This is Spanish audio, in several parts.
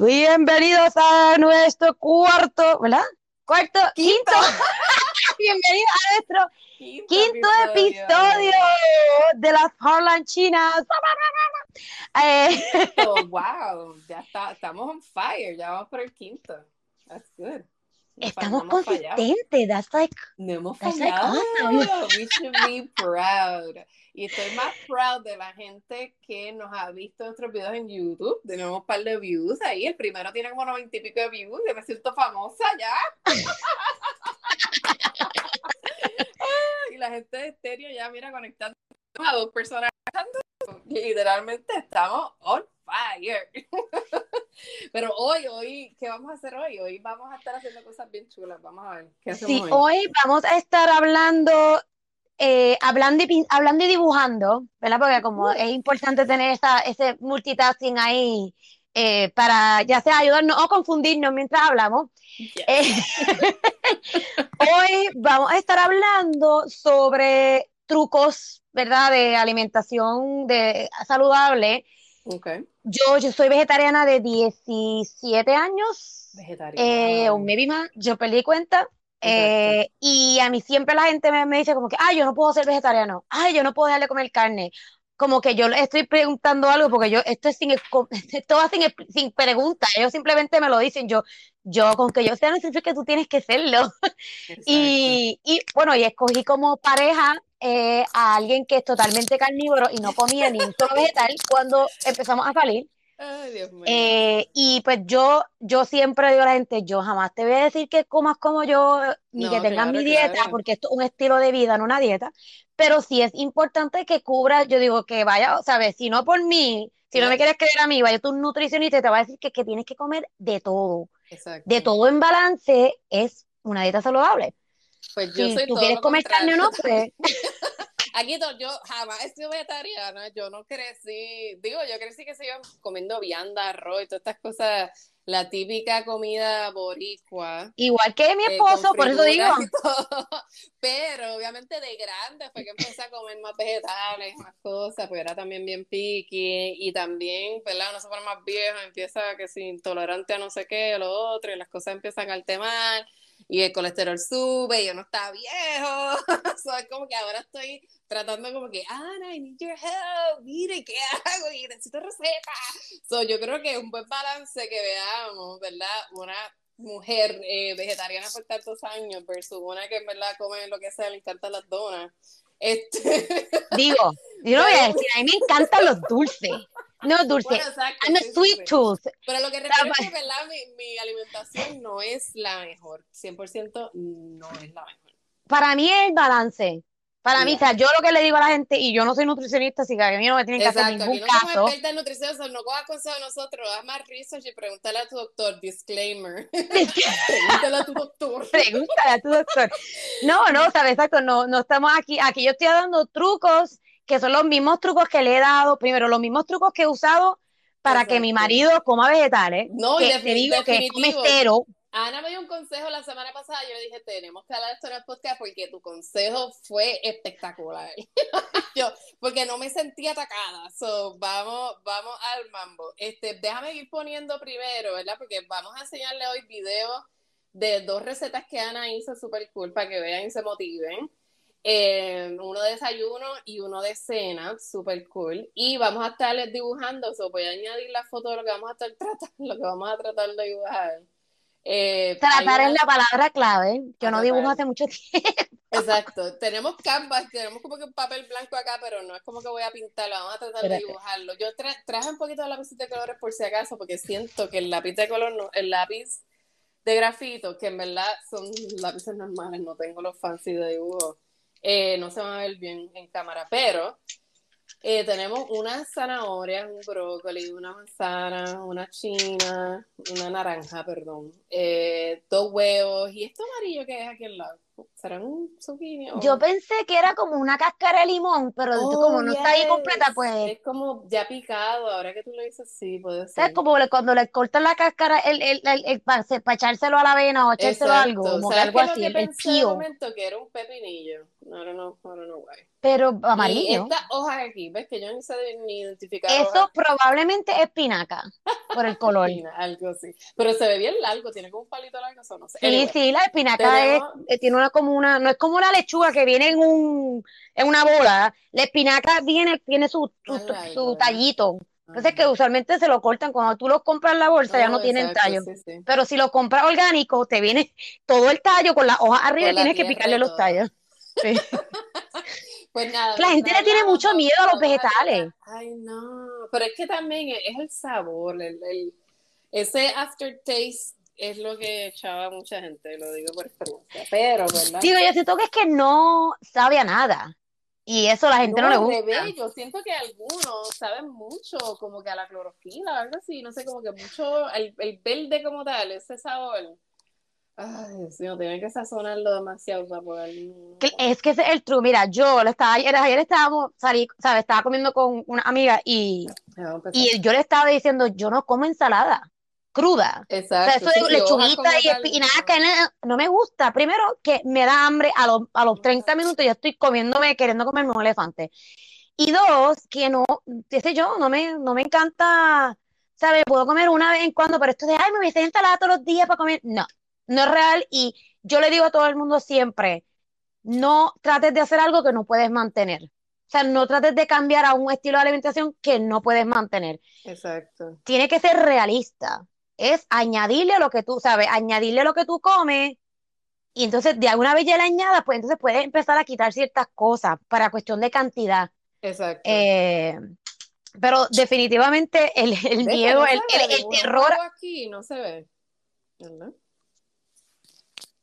Bienvenidos a nuestro cuarto, ¿verdad? Cuarto, quinto. Bienvenidos a nuestro quinto, episodio. de las Harlan Chinas. Eh, oh, wow, ya está, estamos on fire, ya vamos por el quinto. That's good. Estamos consistentes, that's like, no hemos that's fallado. like awesome. We should be proud. Y estoy más proud de la gente que nos ha visto nuestros videos en YouTube. Tenemos un par de views ahí. El primero tiene como noventa y pico de views. Yo me siento famosa ya. y la gente de estéreo ya, mira, conectando a dos personas. Literalmente estamos on fire. Pero hoy, hoy, ¿qué vamos a hacer hoy? Hoy vamos a estar haciendo cosas bien chulas. Vamos a ver. ¿Qué hacemos Sí, hoy? hoy vamos a estar hablando, eh, hablando, y, hablando y dibujando, ¿verdad? Porque como es importante tener esa, ese multitasking ahí eh, para ya sea ayudarnos o confundirnos mientras hablamos. Eh, hoy vamos a estar hablando sobre trucos, ¿verdad? De alimentación de, saludable. Ok. Yo, yo soy vegetariana de 17 años. Eh, o maybe más, yo perdí cuenta. Eh, y a mí siempre la gente me, me dice como que, ay, yo no puedo ser vegetariano, ay, yo no puedo dejar de comer carne. Como que yo le estoy preguntando algo porque yo, esto es sin, va sin, sin pregunta, ellos simplemente me lo dicen, yo, yo, con que yo sea, no significa que tú tienes que serlo. Y, y bueno, y escogí como pareja eh, a alguien que es totalmente carnívoro y no comía ni un solo vegetal cuando empezamos a salir. Ay, Dios mío. Eh, y pues yo, yo siempre digo a la gente, yo jamás te voy a decir que comas como yo, ni No, que tengas claro, mi dieta, claro. porque esto es un estilo de vida, no una dieta, pero sí es importante que cubra, yo digo que vaya, ¿sabes? Si no por mí, si no me quieres creer a mí, vaya tu nutricionista y te va a decir que, que tienes que comer de todo, Exacto. de todo en balance es una dieta saludable. Pues yo Si soy tú todo quieres comer carne o no, pues Aquí to- yo jamás he sido vegetariana, yo no crecí, digo, yo crecí que se iban comiendo vianda, arroz y todas estas cosas, la típica comida boricua. igual que mi eh, esposo, por eso digo, todo. Pero obviamente de grande fue que empecé a comer más vegetales, más cosas, pues era también bien picky y también, ¿verdad? Uno se pone más viejo, empieza que si intolerante a no sé qué, lo otro, y las cosas empiezan a altemar y el colesterol sube y yo no estaba viejo. So, es como que ahora estoy tratando como que, Ana, I need your help, mire, ¿qué hago? Y necesito recetas. So, yo creo que es un buen balance que veamos, ¿verdad? Una mujer eh, vegetariana por tantos años versus una que en verdad come lo que sea, le encantan las donas. Este, digo, yo no voy a decir, a mí me encantan los dulces, no dulces, bueno, exacto, I'm a sí, sweet tooth. Pero lo que refiero es que, ¿verdad? Mi, mi alimentación no es la mejor. 100% no es la mejor. Para mí es el balance. Para mí, o sea, yo lo que le digo a la gente, y yo no soy nutricionista, así que a mí no me tienen que hacer aquí ningún no somos caso. expertas en nutrición, so no cojas consejo de nosotros, haz más research y pregúntale a tu doctor, disclaimer. pregúntale a tu doctor. Pregúntale a tu doctor. No, no, sabes, exacto, no, no estamos aquí. Aquí yo estoy dando trucos que son los mismos trucos que le he dado, primero, los mismos trucos que he usado para que mi marido coma vegetales. No, y que te digo que come cero. Ana me dio un consejo la semana pasada, yo le dije, tenemos que hablar de esto en el podcast porque tu consejo fue espectacular. yo, porque no me sentí atacada. So, vamos, vamos al mambo. Este, déjame ir poniendo primero, ¿verdad? Porque vamos a enseñarle hoy videos de dos recetas que Ana hizo súper cool para que vean y se motiven. Eh, uno de desayuno y uno de cena, súper cool. Y vamos a estarles dibujando, so, voy a añadir la foto de lo que vamos a estar tratando, lo que vamos a tratar de dibujar. Eh, Tratar es la palabra clave. Yo no dibujo hace mucho tiempo. Exacto, tenemos canvas, tenemos como que un papel blanco acá, pero no es como que voy a pintarlo, vamos a tratar de dibujarlo. Yo tra- traje un poquito de lápiz de colores por si acaso, porque siento que el lápiz de color, no- el lápiz de grafito, que en verdad son lápices normales, no tengo los fancy de dibujo, eh, no se van a ver bien en cámara, pero eh, tenemos una zanahoria, un brócoli, una manzana, una china, una naranja, perdón, eh, dos huevos, y esto amarillo que es aquí al lado, ¿será un zucchini? o- Yo pensé que era como una cáscara de limón, pero Oh, como no está ahí yes. completa, pues, Es como ya picado, ahora que tú lo dices, sí, puede ser. ¿sabes? Como cuando le cortan la cáscara el, el, el, el- para, echárselo a la avena o echárselo a algo, Exacto. como que ¿Sabes algo es lo así, que el, pensé de peel. momento? Que era un pepinillo. I don't know, I don't know why. Pero amarillo. estas hojas aquí, ves que yo ni sé ni identificar Eso probablemente es espinaca, por el color. Algo así. Pero se ve bien largo, tiene como un palito largo, eso no sé. Sí, Anyway, sí, la espinaca es, tenemos- eh, tiene una como una, no es como una lechuga que viene en un, en una bola. La espinaca viene, tiene su, su, su tallito. Entonces que usualmente se lo cortan cuando tú los compras en la bolsa, ya no Oh, tienen exacto, tallo. sí, sí. Pero si los compras orgánicos, te viene todo el tallo con las hojas arriba y la tienes que picarle los tallos. Sí. Pues nada, La gente le tiene mucho miedo a los vegetales. Ay, no. Pero es que también es el sabor, el, el- ese aftertaste es lo que echaba mucha gente, lo digo por experiencia. Pero, ¿verdad? Digo, yo siento que es que no sabe a nada. Y eso a la gente no, le gusta. yo siento que algunos saben mucho, como que a la clorofila algo así, no sé, como que mucho, el, el verde como tal, ese sabor. Ay, Dios mío, tienen que sazonarlo demasiado para poder. Es que ese es el truco. Mira, yo lo estaba, ayer, ayer estábamos, salí, ¿sabes? Estaba comiendo con una amiga y, y yo le estaba diciendo, yo no como ensalada cruda. O sea, Exacto. eso de sí, lechuguita y espinaca, no, no me gusta. Primero que me da hambre a los, a los 30 minutos, ya estoy comiéndome, queriendo comerme un elefante. Y dos, que no, qué sé yo, no me, no me encanta, ¿sabes? Puedo comer una vez en cuando, pero esto de, ay, me voy a hacer ensalada todos los días para comer. No, no es real. Y yo le digo a todo el mundo siempre, no trates de hacer algo que no puedes mantener. O sea, no trates de cambiar a un estilo de alimentación que no puedes mantener Exacto. tiene que ser realista. Es añadirle a lo que tú sabes, añadirle lo que tú comes. Y entonces, de alguna vez ya le añadas, pues entonces puedes empezar a quitar ciertas cosas para cuestión de cantidad. Exacto. Eh, pero definitivamente el, el miedo, el, el- terror. aquí no se ve. ¿Verdad?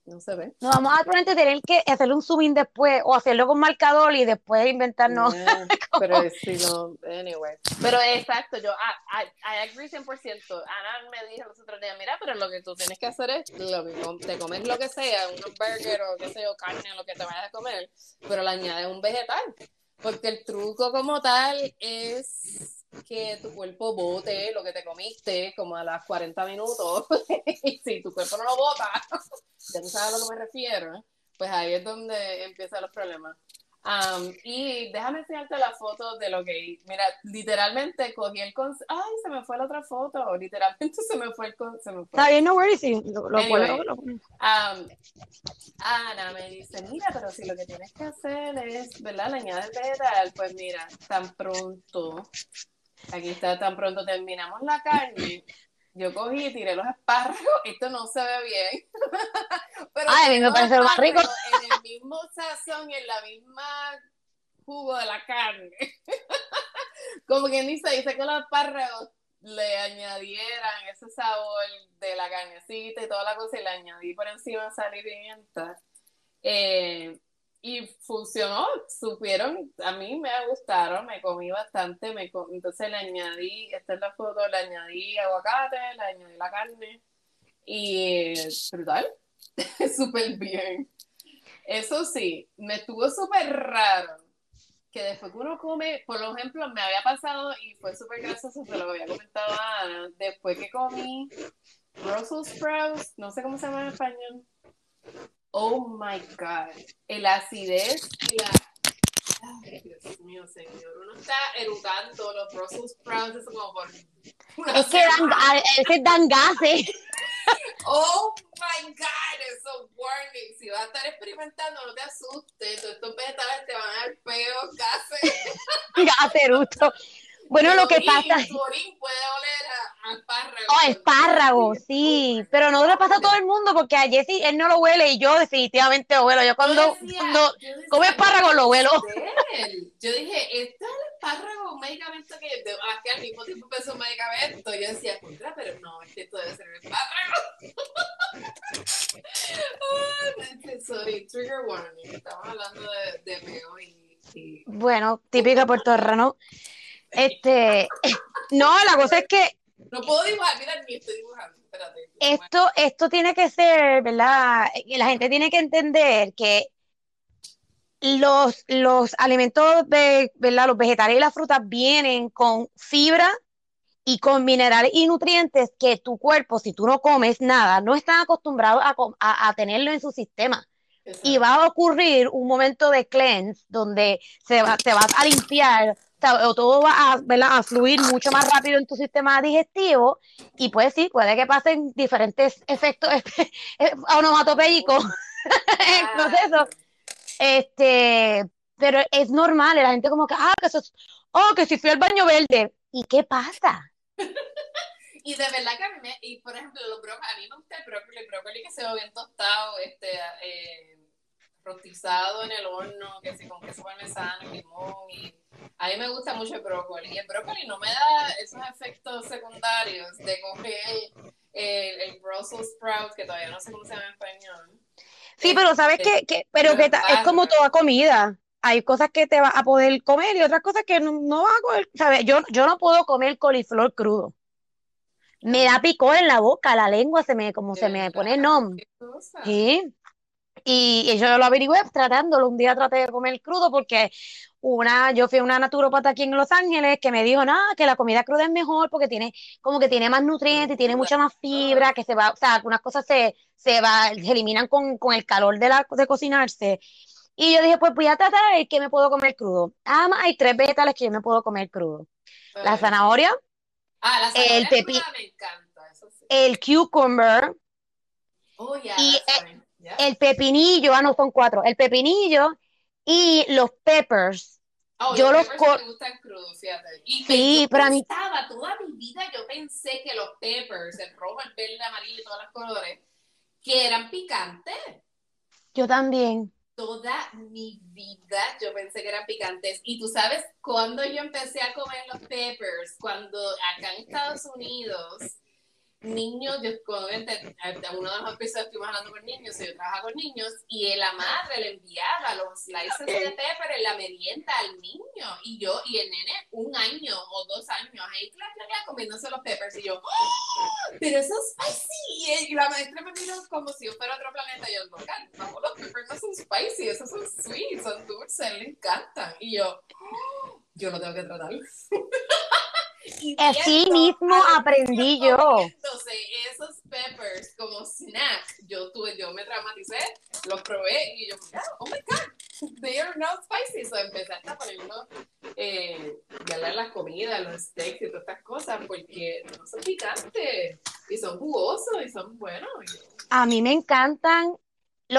No se ve. Nos vamos a probablemente tener que hacerle un zoom in después o hacerlo con marcador y después inventarnos. Yeah, pero si no, anyway. Pero exacto, yo, I, I, I agree 100%. Ana me dijo los otros días, mira, pero lo que tú tienes que hacer es lo que te comes lo que sea, un burger o qué sé yo, carne, lo que te vayas a comer, pero le añades un vegetal. Porque el truco como tal es que tu cuerpo bote lo que te comiste como a las 40 minutos. y si tu cuerpo no lo bota, ya tú sabes a lo que me refiero, pues ahí es donde empiezan los problemas. Um, y déjame enseñarte la foto de lo que, mira, literalmente cogí el concepto, ay, se me fue la otra foto, literalmente se me fue el concepto. Está bien, no worries. sí, Lo, lo Anyway. puedo- lo- Um, Ana me dice, mira, pero si lo que tienes que hacer es, ¿verdad? Le añades vegetal, pues mira, tan pronto, aquí está, tan pronto terminamos la carne, yo cogí y tiré los espárragos, esto no se ve bien, pero Ay, a mí me parece más rico. En el mismo sazón y en la misma jugo de la carne. Como quien dice, dice que los espárragos le añadieran ese sabor de la carnecita y toda la cosa y le añadí por encima sal y pimienta. Eh, y funcionó, supieron, a mí me gustaron, me comí bastante, me co- entonces le añadí, esta es la foto, le añadí aguacate, le añadí la carne y brutal, súper bien. Eso sí, me estuvo súper raro que después que uno come, por ejemplo, me había pasado y fue súper gracioso, se lo había comentado a Ana, después que comí Brussels sprouts, no sé cómo se llama en español. Oh my god, el acidez y la... Ay, Dios mío, señor, uno está eructando los Brussels sprouts, eso como por... Es que dan, dan gases. Oh my God, eso warning. Si vas a estar experimentando, no te asustes. Todos estos vegetales te van a dar peos, gases. Gases, Bueno, lo que orín- pasa. Tu orín puede oler a, a espárrago. Oh, espárragos, sí, pero no le pasa a todo el mundo porque a Jesse él no lo huele y yo definitivamente lo huelo. Yo cuando, Yo decía- cuando yo decía, come espárrago lo huelo. Yo dije, este es el espárrago, un medicamento que, que al mismo tiempo empezó un medicamento. Yo decía, contra, pero no, es que esto debe ser el espárrago. Sorry, trigger warning. Estamos hablando de, de peo y, y Bueno, típica Puerto Rico. Este, no, la cosa es que No puedo dibujar, mira, ni estoy dibujando. Espérate. esto, esto tiene que ser, ¿verdad? La gente tiene que entender que los, los alimentos de, ¿verdad? Los vegetales y las frutas vienen con fibra y con minerales y nutrientes que tu cuerpo, si tú no comes nada, no está acostumbrado a- a tenerlo en su sistema. y va a ocurrir un momento de cleanse donde se va, te vas a limpiar o todo va a, a, fluir mucho más rápido en tu sistema digestivo y pues sí, puede que pasen diferentes efectos onomatopéicos en el proceso. Este, pero es normal, la gente como que, ah, que eso, oh, que si fui al baño verde. ¿Y qué pasa? Y de verdad que a mí, me, y por ejemplo, los brócolis, a mí me gusta el brócoli, el brócoli que se va bien tostado, este, eh, rostizado en el horno, que si con queso parmesano, limón, y a mí me gusta mucho el brócoli. Y el brócoli no me da esos efectos secundarios de coger el, el, Brussels sprout, que todavía no sé cómo se llama en español. Sí, pero sabes este, que, que pero que es como toda comida. Hay cosas que te vas a poder comer y otras cosas que no, no vas a comer. ¿sabes? Yo, yo no puedo comer coliflor crudo me da picor en la boca, la lengua se me, como se me pone nom. Sí. Y, yo lo averigué tratándolo. Un día traté de comer crudo porque una, yo fui a una naturopata aquí en Los Ángeles que me dijo, nada, que la comida cruda es mejor porque tiene, como que tiene más nutrientes tiene mucha más fibra, que se va, o sea, algunas cosas se, se va, se eliminan con, con el calor de la, de cocinarse. Y yo dije, pues voy a tratar de ver qué me puedo comer crudo. Ah, hay tres vegetales que yo me puedo comer crudo. La zanahoria, Ah, la el pepino. El cucumber. Oh, yeah, y el, pepinillo, ah, no son cuatro. El pepinillo y los peppers. Oh, yo los, los me gustan crudos, fíjate. Y sí, pero a mí. Toda mi vida yo pensé que los peppers, el rojo, el verde, el amarillo, todos los colores, que eran picantes. Yo también toda mi vida yo pensé que eran picantes. Y tú sabes cuando yo empecé a comer los peppers, cuando acá en Estados Unidos niños, yo obviamente, uno de los episodios estuvimos hablando con niños, yo trabajo con niños, y la madre le enviaba los slices de pepper en la merienda al niño, y yo, y el nene, un año o dos años, ahí, claro, claro, comiéndose los peppers, y yo, ¡Oh! pero eso es spicy, y la maestra me miró como si yo fuera otro planeta, y yo, no, los peppers no son spicy, esos son sweet, son dulces, le encantan, y yo, ¡Oh! yo lo tengo que tratar. Así mismo aprendí yo. Esos peppers como snack, yo tuve, yo me traumaticé, los probé y yo, oh my god, they are not spicy. So empecé a poniendo eh, ya las comidas, los steaks y todas estas cosas, porque no son picantes y son jugosos y son buenos. A mí me encantan,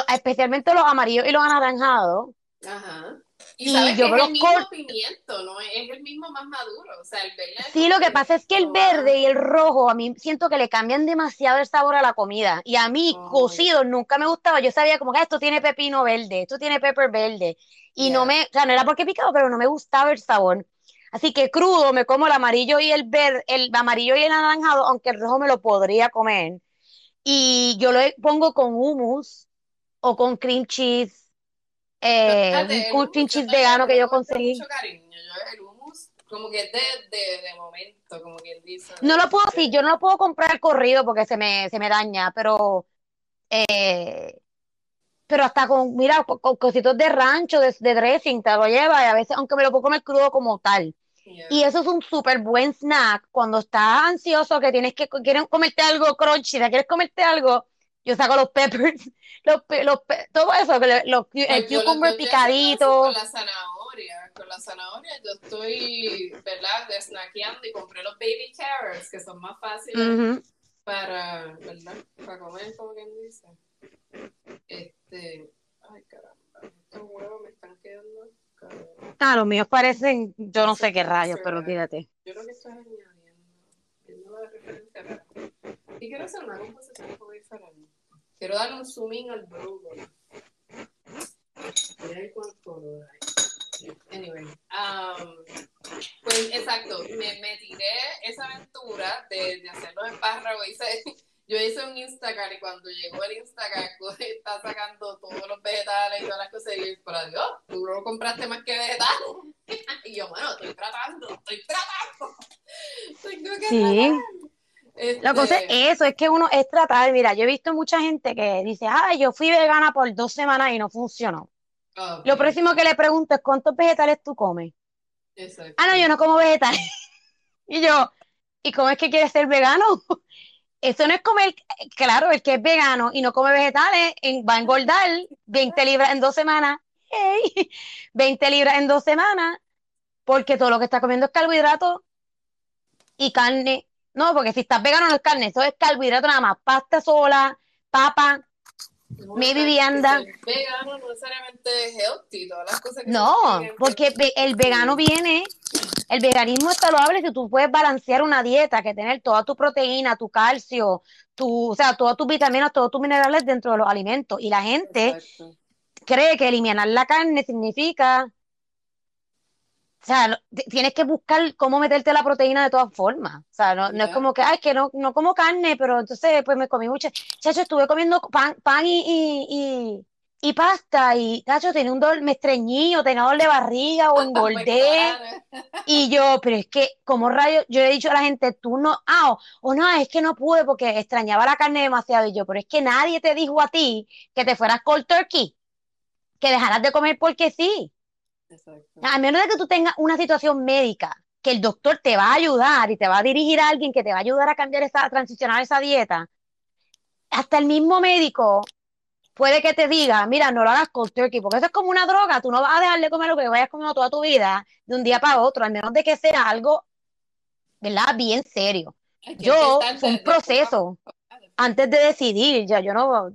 especialmente los amarillos y los anaranjados. Ajá. Y, sabes yo es el mismo pimiento, ¿no? Es el mismo más maduro. O sea, el verde. Sí, lo que pasa es que el verde y el rojo a mí siento que le cambian demasiado el sabor a la comida. Y a mí, cocido, nunca me gustaba. Yo sabía como que ah, esto tiene pepino verde, esto tiene pepper verde. Y no me, o sea, no era porque picaba, pero no me gustaba el sabor. Así que crudo me como el amarillo y el verde, el amarillo y el anaranjado, aunque el rojo me lo podría comer. Y yo lo pongo con hummus o con cream cheese eh, un cheese vegano que yo conseguí. Mucho cariño. Yo el hummus, como que de, de, de momento, como quien dice. No lo puedo, sí, yo no lo puedo comprar corrido porque se me, se me daña, pero eh, pero hasta con, mira, con, cositos de rancho, de, de, dressing, te lo lleva y a veces, aunque me lo puedo comer crudo como tal. Y eso es un súper buen snack cuando estás ansioso, que tienes que, quieres comerte algo crunchy, quieres comerte algo, yo saco los peppers, los, los todo eso, los, el cucumber picadito. Con la zanahoria, con la zanahoria yo estoy, ¿verdad? Desnackeando y compré los baby carrots, que son más fáciles para, ¿verdad? Para comer, como quien dice. Este, ay caramba, estos huevos me están quedando. Ah, los míos parecen, yo no sé qué rayos, pero fíjate. Yo creo que estás añadiendo, viendo la referencia. Y quiero hacer una composición un poco diferente. Quiero darle un zoom in al brócoli. Cuál color Anyway, um, pues exacto, me, me, tiré esa aventura de, de hacer los espárragos. Hice, yo hice un Instagram y cuando llegó el Instagram pues, está sacando todos los vegetales y todas las cosas. Y yo, por Dios, tú no compraste más que vegetales. y yo, bueno, estoy tratando, estoy tratando. Tengo que sí. La cosa es este eso, es que uno es tratar, mira, yo he visto mucha gente que dice, ah, yo fui vegana por dos semanas y no funcionó. Lo próximo que le pregunto es, ¿cuántos vegetales tú comes? Ah, no, yo no como vegetales. y yo, ¿y cómo es que quieres ser vegano? eso no es comer, claro, el que es vegano y no come vegetales va a engordar 20 libras en dos semanas. 20 libras en dos semanas, porque todo lo que está comiendo es carbohidrato y carne. No, porque si estás vegano no es carne, eso es carbohidrato nada más, pasta sola, papa, mi vivienda. vegano no necesariamente es healthy, todas las cosas que No, porque el vegano viene, el veganismo es saludable si tú puedes balancear una dieta, que tener toda tu proteína, tu calcio, tu, o sea, todas tus vitaminas, todos tus minerales dentro de los alimentos. Y la gente cree que eliminar la carne significa o sea, tienes que buscar cómo meterte la proteína de todas formas. O sea, no, no es como que, ay, que no, no como carne, pero entonces pues me comí mucha. Chacho, estuve comiendo pan, pan y, y, y, pasta y, chacho, tenía un dolor, me estreñí o tenía dolor de barriga o engordé. y yo, pero es que, como rayo, yo le he dicho a la gente, tú no, ah, o, no, es que no pude porque extrañaba la carne demasiado. Y yo, pero es que nadie te dijo a ti que te fueras cold turkey, que dejaras de comer porque sí. A menos de que tú tengas una situación médica, que el doctor te va a ayudar y te va a dirigir a alguien que te va a ayudar a cambiar esa, a transicionar esa dieta, hasta el mismo médico puede que te diga, mira, no lo hagas cold turkey, porque eso es como una droga, tú no vas a dejar de comer lo que vayas comiendo toda tu vida de un día para otro, al menos de que sea algo, ¿verdad? Bien serio. Yo, fue un proceso antes de decidir, ya yo no,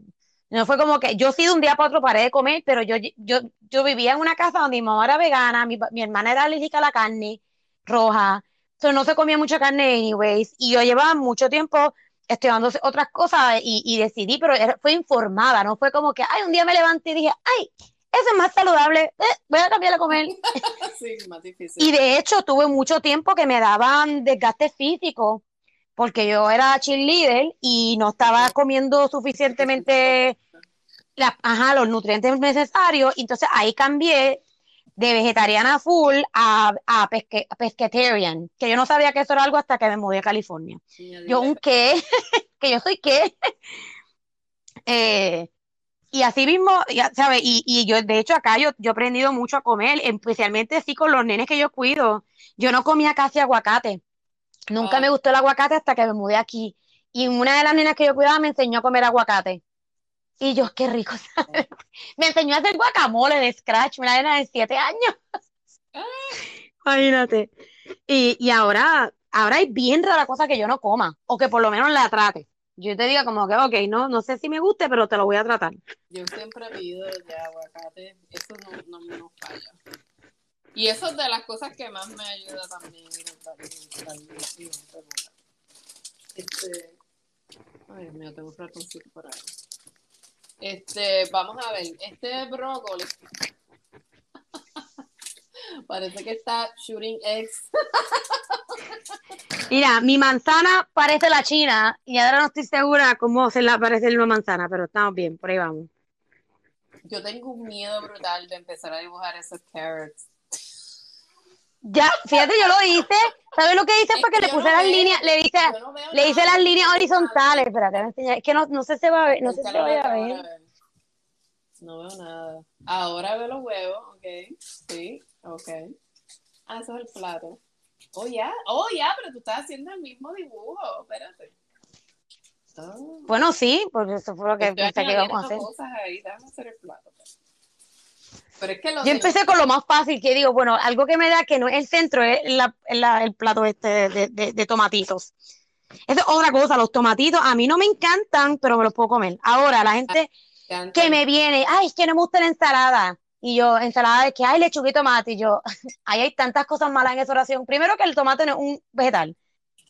no fue como que yo sí de un día para otro paré de comer, pero yo, yo, yo vivía en una casa donde mi mamá era vegana, mi, hermana era alérgica a la carne roja, entonces no se comía mucha carne anyways, y yo llevaba mucho tiempo estudiando otras cosas y, decidí, pero fue informada, no fue como que, ay, un día me levanté y dije, ay, eso es más saludable, eh, voy a cambiar a comer. sí, más difícil. Y de hecho tuve mucho tiempo que me daban desgaste físico porque yo era cheerleader y no estaba comiendo suficientemente ajá, los nutrientes necesarios, entonces ahí cambié de vegetariana full a, a, pesquetarian, que yo no sabía que eso era algo hasta que me mudé a California. yo un qué, que yo soy qué. Eh, y así mismo, ya sabes, y, y, yo, de hecho, acá yo, yo he aprendido mucho a comer, especialmente sí con los nenes que yo cuido. Yo no comía casi aguacate. Nunca me gustó el aguacate hasta que me mudé aquí. Y una de las nenas que yo cuidaba me enseñó a comer aguacate. Y yo, qué rico, ¿sabes? Me enseñó a hacer guacamole de scratch, una nena de siete años. Ah. Imagínate. Y, y ahora, ahora es bien rara cosa que yo no coma, o que por lo menos la trate. Yo te diga como que, ok, no, no sé si me guste, pero te lo voy a tratar. Yo siempre pido ya aguacate, eso no, no me falla. Y eso es de las cosas que más me ayuda también. Este. Ay, Dios mío, tengo ratoncito por ahí. Este, vamos a ver. Este brócoli. Parece que está shooting eggs. Mira, mi manzana parece la china y ahora no estoy segura cómo se la parece la manzana, pero estamos bien, por ahí vamos. Yo tengo un miedo brutal de empezar a dibujar esos carrots. Ya, fíjate, yo lo hice. ¿Sabes lo que hice? Porque le puse las líneas, le hice, le hice las líneas horizontales. Espérate, enseñar. Es que no, no sé si se va a ver, no sé si se va a ver. No veo nada. Ahora veo los huevos, ok. Sí, ok. Ah, eso es el plato. Oh, ya, oh, ya, pero tú estás haciendo el mismo dibujo. Espérate. Oh. Bueno, sí, porque eso fue lo que pensé que íbamos a hacer. Cosas ahí. Déjame hacer el plato. Yo empecé con lo más fácil, que digo, bueno, algo que me da que no es el centro, es el plato este de, tomatitos. Esa es otra cosa, los tomatitos a mí no me encantan, pero me los puedo comer. Ahora, la gente que me viene, ay, es que no me gusta la ensalada. Y yo, ensalada de que, hay lechuga y tomate. Y yo, ahí hay tantas cosas malas en esa oración. Primero que el tomate no es un vegetal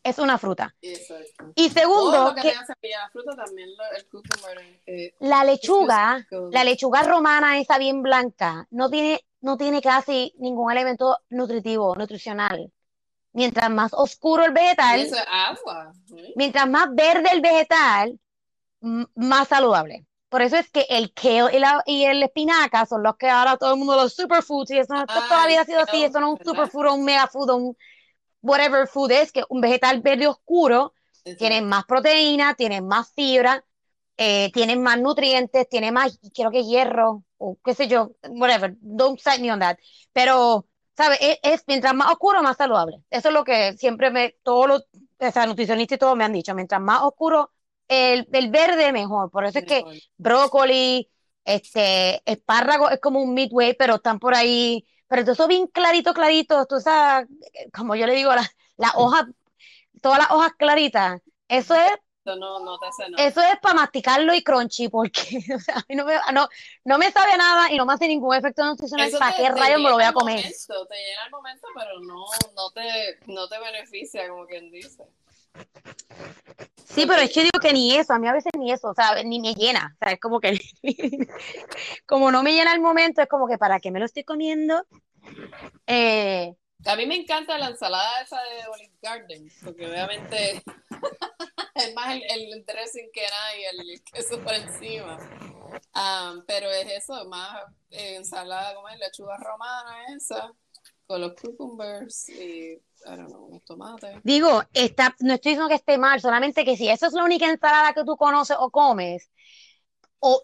es una fruta. Y segundo, que, la lechuga, la lechuga romana esa bien blanca, no tiene, no tiene casi ningún elemento nutritivo, nutricional. Mientras más oscuro el vegetal, mientras más verde el vegetal, más saludable. Por eso es que el kale y, la, y el espinaca son los que ahora todo el mundo los superfoods y eso, no, toda la vida ha sido así, eso no es un superfood o un megafood o un whatever food es, que un vegetal verde oscuro tiene más proteína, tiene más fibra, eh, tiene más nutrientes, tiene más, quiero que hierro, o qué sé yo, whatever, don't cite me on that. Pero, ¿sabes? Es, mientras más oscuro, más saludable. Eso es lo que siempre me, todos los, o sea, nutricionistas y todo me han dicho, mientras más oscuro el, el verde, mejor. Por eso es que brócoli, este, espárrago es como un midway, pero están por ahí, pero todo eso bien clarito, clarito, tú sabes, como yo le digo, la, la hoja, todas las hojas claritas, eso es Eso no, no te hace nada. eso es para masticarlo y crunchy, porque o sea, a mí no me, no, no me sabe a nada y no me hace ningún efecto nutricional. Eso ¿Para te- qué te rayos me lo voy a comer? momento, te llena el momento, pero no, no, te, no te beneficia, como quien dice. Sí, pero es que digo que ni eso, a mí a veces ni eso, o sea, ni me llena. O sea, es como que, como no me llena el momento, es como que ¿para qué me lo estoy comiendo? Eh, A mí me encanta la ensalada esa de Olive Garden, porque obviamente es más el, el dressing que nada y el queso por encima. Um, pero es eso, más eh, ensalada, como es lechuga romana esa, con los cucumbers y, digo, está, no estoy diciendo que esté mal, solamente que si eso es la única ensalada que tú conoces o comes, o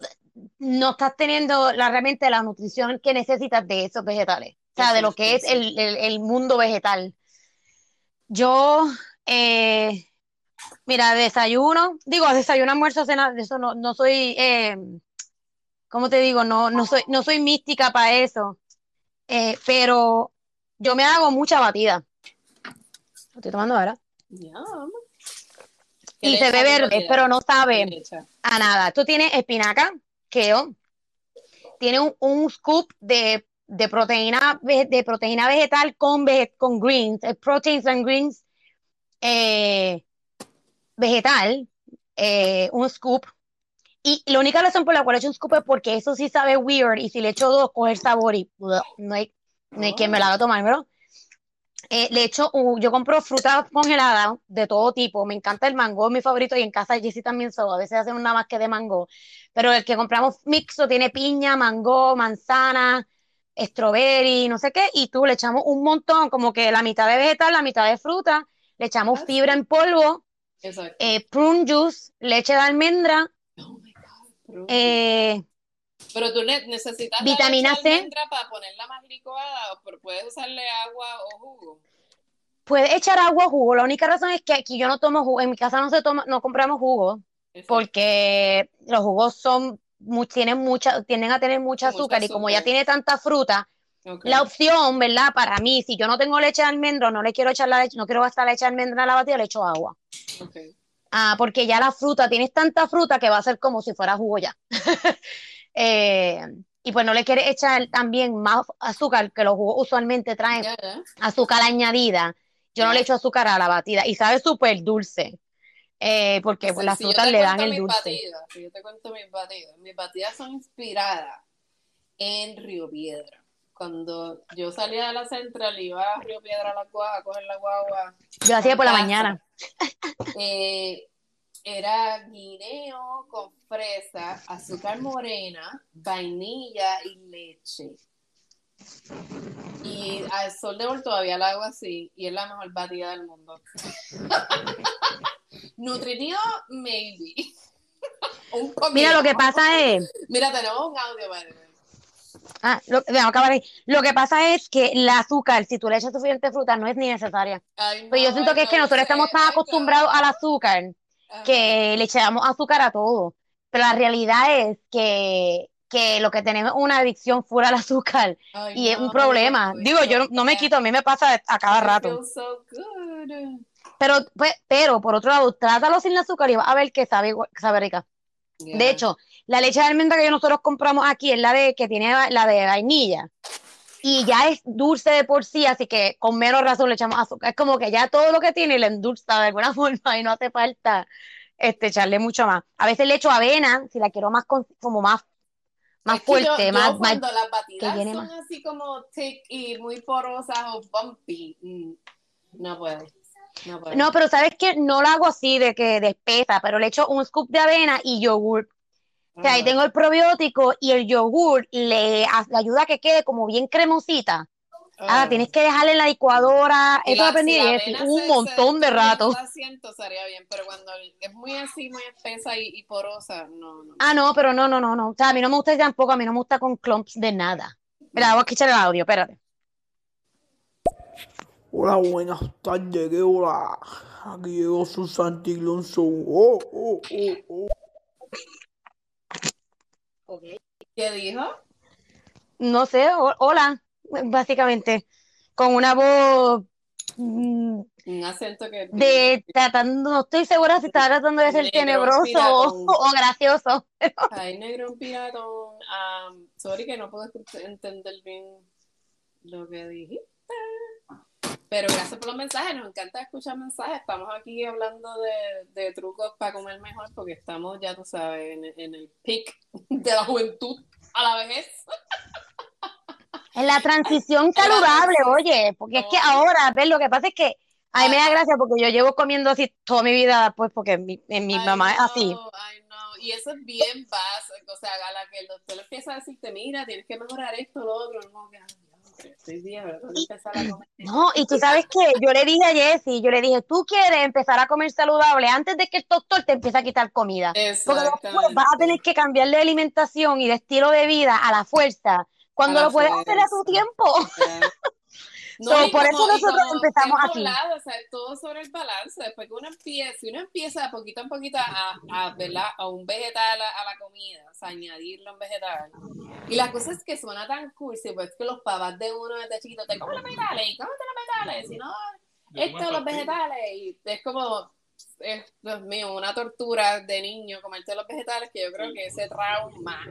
no estás teniendo la, realmente la nutrición que necesitas de esos vegetales, o sea, de lo que es el, el- mundo vegetal. Yo, eh, mira, desayuno, digo, desayuno, almuerzo, cena, eso no, no soy, eh, ¿cómo te digo? No, no soy, no soy mística para eso, Eh, pero yo me hago mucha batida. Lo estoy tomando ahora. Yum. ¿Qué Y se ve verde, pero no ¿Qué sabe a nada. Esto tiene espinaca, kale, tiene un, un scoop de, de proteína de proteína vegetal con, con greens, eh, proteins and greens eh, vegetal, eh, un scoop. Y la única razón por la cual he hecho un scoop es porque eso sí sabe weird y si le echo dos, coge el sabor y bleh, no hay, no hay quien me la haga tomar, ¿verdad? Eh, le echo, yo compro fruta congelada de todo tipo, me encanta el mango, es mi favorito y en casa de Jessie también so, a veces hacen una más que de mango, pero el que compramos mixto tiene piña, mango, manzana, strawberry, no sé qué, y tú le echamos un montón, como que la mitad de vegetal, la mitad de fruta, le echamos Ah, fibra en polvo, eh, prune juice, leche de almendra, Oh my God, eh, Pero tú ne- necesitas Vitamina C. para ponerla más licuada, o pero puedes usarle agua o jugo. puedes echar agua o jugo, la única razón es que aquí yo no tomo jugo, en mi casa no se toma, no compramos jugo, Exacto. porque los jugos son, tienen mucha, tienden a tener mucha Mucho azúcar y como ya tiene tanta fruta, la opción, ¿verdad? Para mí, si yo no tengo leche de almendra, no le quiero echar la leche, no quiero gastar leche de almendra en la batida, le echo agua. Ah, porque ya la fruta, tienes tanta fruta que va a ser como si fuera jugo ya. Eh, y pues no le quieres echar también más azúcar, que los jugos usualmente traen azúcar añadida. Yo no le echo azúcar a la batida y sabe súper dulce. Eh, porque pues, Sí, las si frutas le dan el dulce. batidas, si yo te cuento mis batidas, mis batidas son inspiradas en Río Piedra. Cuando yo salía de la central, iba a Río Piedra a la guagua, a coger la guagua. Yo hacía por la mañana. Eh, era guineo con fresa, azúcar morena, vainilla y leche. Y al sol de hoy todavía la hago así y es la mejor batida del mundo. Nutritivo, maybe. un poquito. Mira, lo que pasa es, Mira, tenemos un audio, way. ah, lo, déjame acabar ahí. Lo que pasa es que el azúcar, si tú le echas suficiente fruta, no es ni necesaria. Ay, Pero yo no, siento que es que no nosotros sé, estamos tan acostumbrados al azúcar. Que le echamos azúcar a todo. Pero la realidad es que, que lo que tenemos es una adicción fuera al azúcar Ay, y es un problema. Digo, yo no, me quito, a mí me pasa a cada rato. so. Pero, pues, pero por otro lado, trátalo sin azúcar y vas a ver que sabe, sabe rica. De hecho, la leche de almendra que nosotros compramos aquí es la de que tiene la de vainilla. Y ya es dulce de por sí, así que con menos razón le echamos azúcar. Es como que ya todo lo que tiene le endulza de alguna forma y no hace falta este, echarle mucho más. A veces le echo avena, si la quiero más con- como más, más Es que yo- fuerte, yo más, más- cuando las batidas llene son más. así como thick y muy porosas o bumpy, mm, no puedo. No puedo. No, pero ¿sabes qué? No lo hago así de que de espesa, pero le echo un scoop de avena y yogur. O sea, ahí Ah. tengo el probiótico y el yogur le, a- le ayuda a que quede como bien cremosita. Ah, Ah. tienes que dejarle en la licuadora. Esto aprendí si de un se- montón se de rato. la siento estaría bien, pero cuando es muy así, muy espesa y, y porosa, no, no. Ah, no, pero no, no, no, no. O sea, a mí no me gusta tampoco, a mí no me gusta con clumps de nada. Mira, voy a escuchar el audio, espérate. Hola, buenas tardes, ¿qué hola? Aquí llegó su Santilonso. Oh, oh, oh, oh. ¿Qué dijo? No sé, hola, básicamente, con una voz mm, un acento que de tratando, no estoy segura si estaba tratando de ser tenebroso o, gracioso. Ay, negro un piratón. Um, sorry que no puedo entender bien lo que dijiste. Pero gracias por los mensajes, nos encanta escuchar mensajes. Estamos aquí hablando de, trucos para comer mejor porque estamos, ya tú sabes, en, en el pic de la juventud a la vejez. En la transición saludable, oye, porque es que ahora, ver, lo que pasa es que a mí me da gracia porque yo llevo comiendo así toda mi vida, pues porque mi, mi mamá es así. Ay, no. Y eso es bien básico, o sea, a la que el doctor empieza a decirte, mira, tienes que mejorar esto, lo otro, no, estoy bien, ¿verdad? empezar a comer. No, y tú sabes que yo le dije a Jessie, yo le dije, tú quieres empezar a comer saludable antes de que el doctor te empiece a quitar comida. Porque después vas a tener que cambiar de alimentación y de estilo de vida a la fuerza cuando lo puedes hacer a tu tiempo. No, por eso nosotros empezamos así. o sea, todo sobre el balance. Después que uno empieza, si uno empieza poquito a poquito a, a, a un vegetal a, la comida, o sea, añadirlo a un vegetal. Y la cosa es que suena tan cursi, pues que los papás de uno desde chiquito te comen los vegetales y cómete los vegetales, si no, esto, los vegetales. Y es como, es, Dios mío, una tortura de niño comerte los vegetales que yo creo que ese trauma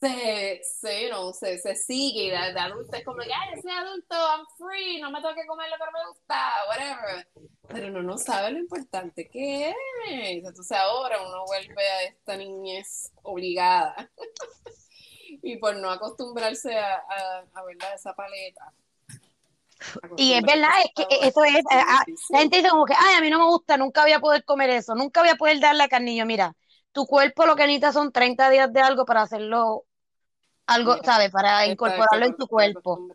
se, se, no, se, se sigue de, de adulto es como que, ay, soy adulto, I'm free, no me tengo que comer lo que me gusta, whatever. Pero uno no sabe lo importante que es. Entonces ahora uno vuelve a esta niñez obligada. y por no acostumbrarse a, a, a ¿verdad? esa paleta. Y es verdad, es que eso es, la gente dice como que, ay, a mí no me gusta, nunca voy a poder comer eso, nunca voy a poder darle a carnillo. Mira, tu cuerpo lo que necesita son 30 días de algo para hacerlo algo, ¿sabes? Para incorporarlo en tu cuerpo.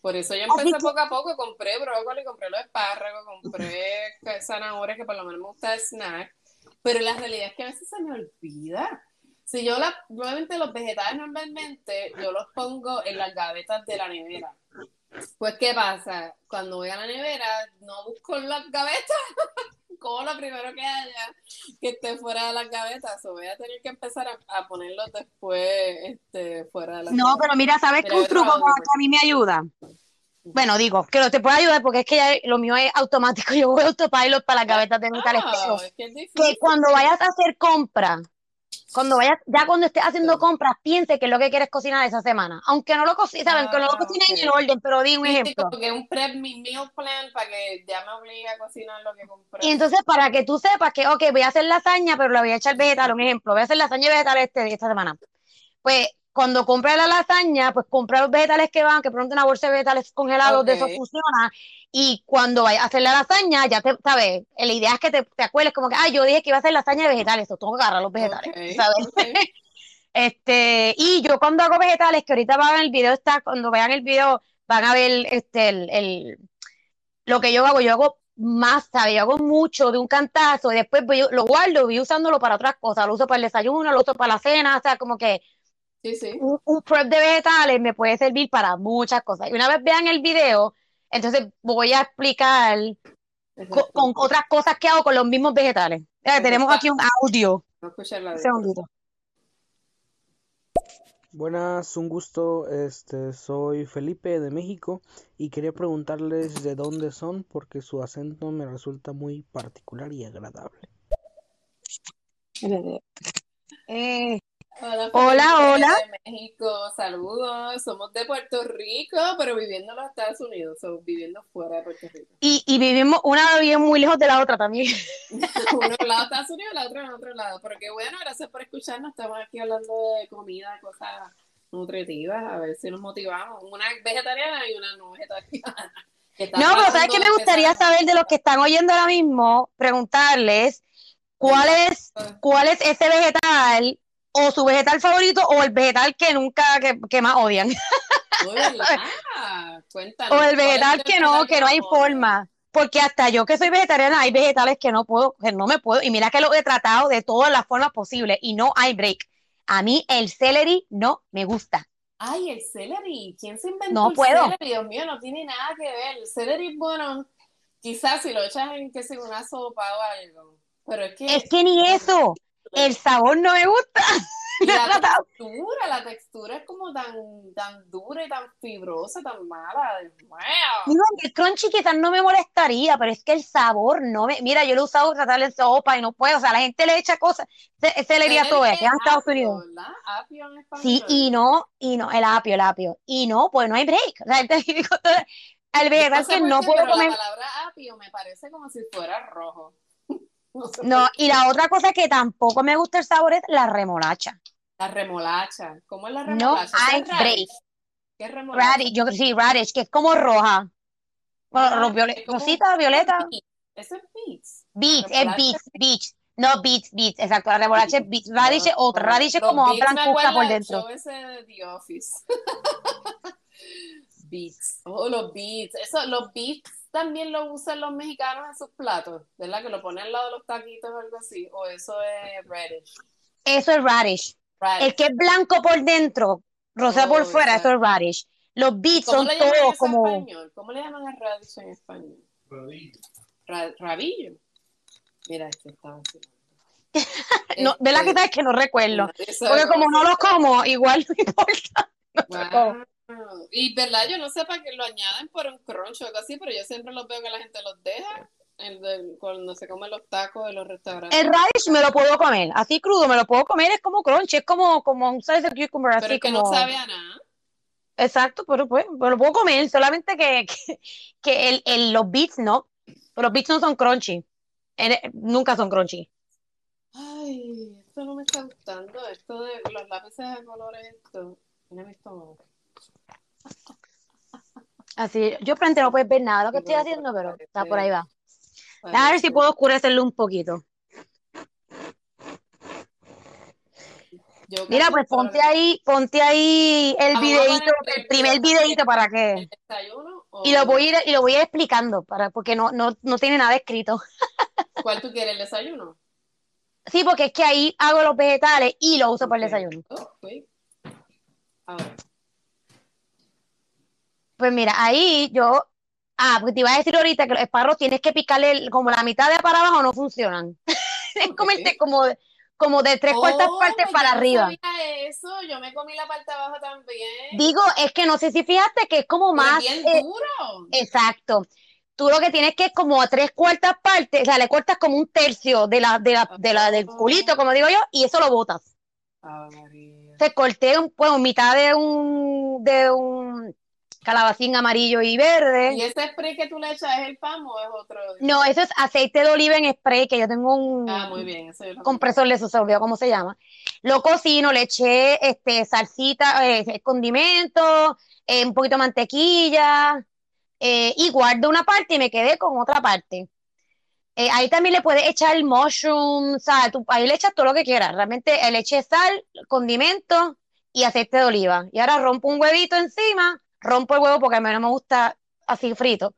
Por eso yo empecé poco a poco, compré brócoli, compré los espárragos, compré zanahorias, que por lo menos me gusta el snack, pero la realidad es que a veces se me olvida. Si yo la, nuevamente los vegetales normalmente yo los pongo en las gavetas de la nevera. Pues, ¿qué pasa? Cuando voy a la nevera, no busco las gavetas, como lo primero que haya que esté fuera de las gavetas, o voy a tener que empezar a, ponerlos después este, fuera de las No, pero mira, ¿sabes qué un truco que a mí me ayuda? Bueno, digo, que no te puede ayudar porque es que ya lo mío es automático, yo voy a autopilot para las gavetas de mi oh, que cuando vayas a hacer compra, cuando vayas, ya cuando estés haciendo compras, piense que es lo que quieres cocinar esa semana. Aunque no lo cocines, saben, que no lo ah, cocines en el orden, pero di un ejemplo. Porque un prep meal plan para que ya me obligue a cocinar lo que compré. Y entonces, para que tú sepas que, ok, voy a hacer lasaña, pero le voy a echar vegetal, un ejemplo, voy a hacer lasaña vegetal este, esta semana. Pues cuando compre la lasaña, pues compra los vegetales que van, que pronto una bolsa de vegetales congelados de eso funciona. Y cuando vayas a hacer la lasaña, ya te, ¿sabes? La idea es que te, te acuerdes como que, ah, yo dije que iba a hacer lasaña de vegetales, o tengo que agarrar los vegetales, ¿sabes? este, y yo cuando hago vegetales, que ahorita van el video, está, cuando vean el video, van a ver este, el, el, lo que yo hago, yo hago más, ¿sabes? Yo hago mucho de un cantazo y después lo guardo, voy usándolo para otras cosas, lo uso para el desayuno, lo uso para la cena, o sea, como que un, prep de vegetales me puede servir para muchas cosas. Y una vez vean el video, entonces voy a explicar con, otras cosas que hago con los mismos vegetales. tenemos aquí un audio. Buenas, un gusto. Este, soy Felipe de México y quería preguntarles de dónde son porque su acento me resulta muy particular y agradable. Eh, Hola, hola. hola. De México, saludos. Somos de Puerto Rico, pero viviendo en los Estados Unidos, somos viviendo fuera de Puerto Rico. Y, y vivimos, una vive muy lejos de la otra también. Uno en lado de Estados Unidos, la otra en otro lado. Pero qué bueno, gracias por escucharnos. Estamos aquí hablando de comida, cosas nutritivas, a ver si nos motivamos. Una vegetariana y una no vegetariana. No, pero ¿sabes qué me gustaría saber de los que están oyendo ahora mismo? Preguntarles cuál es, cuál es ese vegetal o su vegetal favorito o el vegetal que nunca, que, más odian. o el vegetal que no, que no hay forma. Porque hasta yo que soy vegetariana hay vegetales que no puedo, que no me puedo. Y mira que lo he tratado de todas las formas posibles y no hay break. A mí el celery no me gusta. Ay, el celery. ¿Quién se inventó No el puedo. celery? Dios mío, no tiene nada que ver. El celery, bueno, quizás si lo echas en que una sopa o algo. Pero es que. Es que ni eso. El sabor no me gusta. La textura, la textura es como tan, tan dura y tan fibrosa, tan mala. Mío. Digo, el crunchy quizás no me molestaría, pero es que el sabor no me. Mira, yo lo he usado tratar en sopa y no puedo. O sea, la gente le echa cosas. Se, se le diría todo, es en Estados Unidos. Apio en español. Sí, y no, y no, el apio, el apio. Y no, pues no hay break. O sea, el vegetal sé que no puedo comer. la palabra apio me parece como si fuera rojo. No No, y la otra cosa que tampoco me gusta el sabor es la remolacha. La remolacha. ¿Cómo es la No remolacha? ¿Eso hay break. ¿Qué es remolacha? Radish, yo sí, radish, que es como roja. Bueno, Ah, viole- rosita, violeta. Eso es beets. Beets, es beets, beets. No, beets, beets, exacto. La remolacha es beets. Radish. No, Radish es como blancuzca por dentro. show ese de The Office. beets. Oh, los beets. Eso, los beets también lo usan los mexicanos en sus platos, ¿verdad? Que lo ponen al lado de los taquitos o algo así. O eso es radish. Eso es radish. Radish. El que es blanco por dentro, rosa Oh, por fuera, eso es radish. Los beets ¿Cómo son le llaman todos eso en como. español? ¿Cómo le llaman a radish en español? Ra- rabillo. Mira, este está así. No, de la que Este, sabes que no recuerdo. Porque como no los como, igual no importa. Wow. Y verdad, yo no sé para qué lo añaden por un crunch o algo así, pero yo siempre los veo que la gente los deja el de- cuando se comen los tacos de los restaurantes. El radish me lo puedo comer, así crudo me lo puedo comer, es como crunch, es como, como un slice de cucumber, pero así es que como... no sabe a nada. Exacto, pero pues, me lo puedo comer, solamente que, que, que el, el- los beets no, los beets no son crunchy, nunca son crunchy. Ay, esto no me está gustando, esto de los lápices de colores, esto. Mira mi estómago. Así, yo frente no puedes ver nada de lo que estoy haciendo, pero está por ahí va. A ver si puedo oscurecerlo un poquito. Mira, pues ponte ahí, ponte ahí el videito, el primer videito para que... ¿El desayuno o Y lo voy a ir, y lo voy a ir explicando, para, porque no, no, no tiene nada escrito. cuál tú quieres, el desayuno? Sí, porque es que ahí hago los vegetales y lo uso para el desayuno. Pues mira, ahí yo, ah, porque te iba a decir ahorita que los espárragos tienes que picarle el- como la mitad de para abajo no funcionan. Es comerte como, como de tres cuartas Oh, partes pues para yo no arriba. sabía eso, yo me comí la parte abajo también. Digo, es que no sé si fíjate que es como Pero es más, bien eh, duro. exacto. Tú lo que tienes que es como a tres cuartas partes, o sea, le cortas como un tercio de la, de la, de la, del culito, como digo yo, y eso lo botas. Ah, María. Se corté un, bueno, mitad de un, de un calabacín amarillo y verde. ¿Y ese spray que tú le echas es el pan o es otro? No, eso es aceite de oliva en spray, que yo tengo un Ah, muy bien, eso yo lo compresor de eso, se olvidó cómo se llama. Lo cocino, le eché este, salsita, eh, condimento, eh, un poquito de mantequilla, eh, y guardo una parte y me quedé con otra parte. Eh, ahí también le puedes echar mushroom, sal, tú- ahí le echas todo lo que quieras. Realmente eh, le eché sal, condimento y aceite de oliva. Y ahora rompo un huevito encima, rompo el huevo porque a mí no me gusta así frito.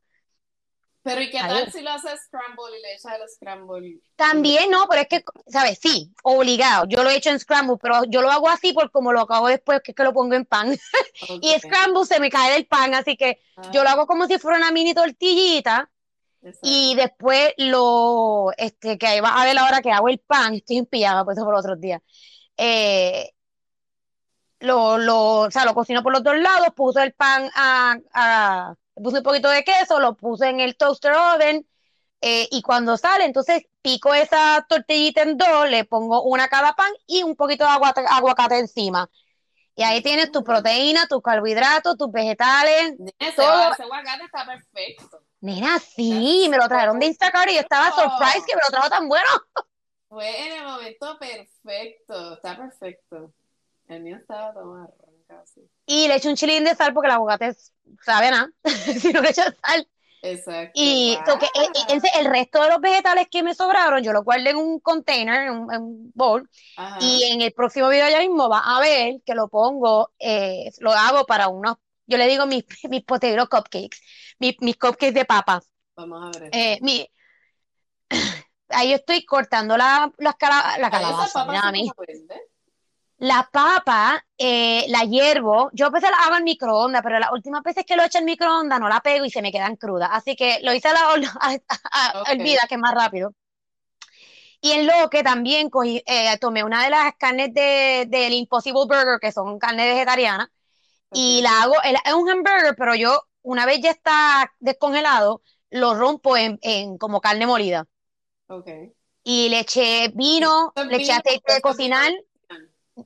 Pero ¿y qué Ahí. tal si lo haces scramble y le echas el scramble? También no, pero es que, ¿sabes? Sí, obligado. Yo lo he hecho en scramble, pero yo lo hago así por como lo hago después, que es que lo pongo en pan. Y scramble se me cae del pan, así que yo lo Ah, hago como si fuera una mini tortillita exacto. y después lo, este, que ahí vas a ver ahora que hago el pan, estoy pijama, pues eso por otros días. Eh, lo, lo, o sea, lo cocino por los dos lados, puse el pan a, a- puse un poquito de queso, lo puse en el toaster oven, eh, y cuando sale, entonces pico esa tortillita en dos, le pongo una a cada pan y un poquito de aguacate, aguacate encima. Y ahí tienes tu proteína, tus carbohidratos, tus vegetales. Ese, todo- ese aguacate está perfecto. Mira, sí, me lo trajeron de Instacart y yo estaba surprised que me lo trajo tan bueno. Fue en el momento perfecto. Está perfecto. El mío estaba todo marrón casi. Y le echo un chilín de sal porque el aguacate sabe nada, si no le echo sal. Exacto. Y so que, ese- el resto de los vegetales que me sobraron, yo los guardé en un container, en un, en un bowl, Ajá. y en el próximo video ya mismo va a ver que lo pongo, eh, lo hago para unos, yo le digo mis, mis potato cupcakes, mis, mis cupcakes de papas. Vamos a ver. Eh, mi, ahí yo estoy cortando la, las cala- la esas calabaza, papas mira a son mí. como verdes. La papa, eh, la hiervo, yo a veces la hago en microondas, pero las últimas veces que lo he hecho en microondas no la pego y se me quedan crudas. Así que lo hice a la a, Ok. vida, que es más rápido. Y en lo que también cogí, eh, tomé una de las carnes de, del Impossible Burger, que son carnes vegetarianas, y la hago, es un hamburger, pero yo, una vez ya está descongelado, lo rompo en, en como carne molida. Y le eché vino, le eché aceite de cocinar,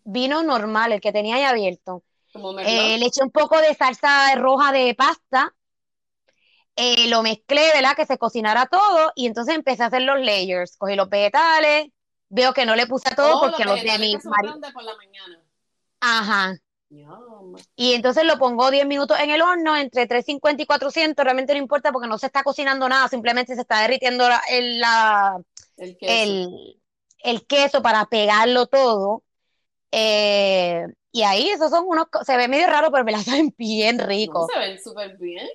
vino normal, el que tenía ahí abierto. Eh, le eché un poco de salsa roja de pasta, eh, lo mezclé, ¿verdad? Que se cocinara todo y entonces empecé a hacer los layers. Cogí los vegetales, veo que no le puse a todo Oh, porque los los de mi marido. Ajá. Yum. Y entonces lo pongo 10 minutos en el horno, entre 350 y 400, realmente no importa porque no se está cocinando nada, simplemente se está derritiendo la, el, la- El queso. el, el queso para pegarlo todo. Eh, y ahí esos son unos, se ve medio raro, pero me la saben bien rico. se ven súper bien.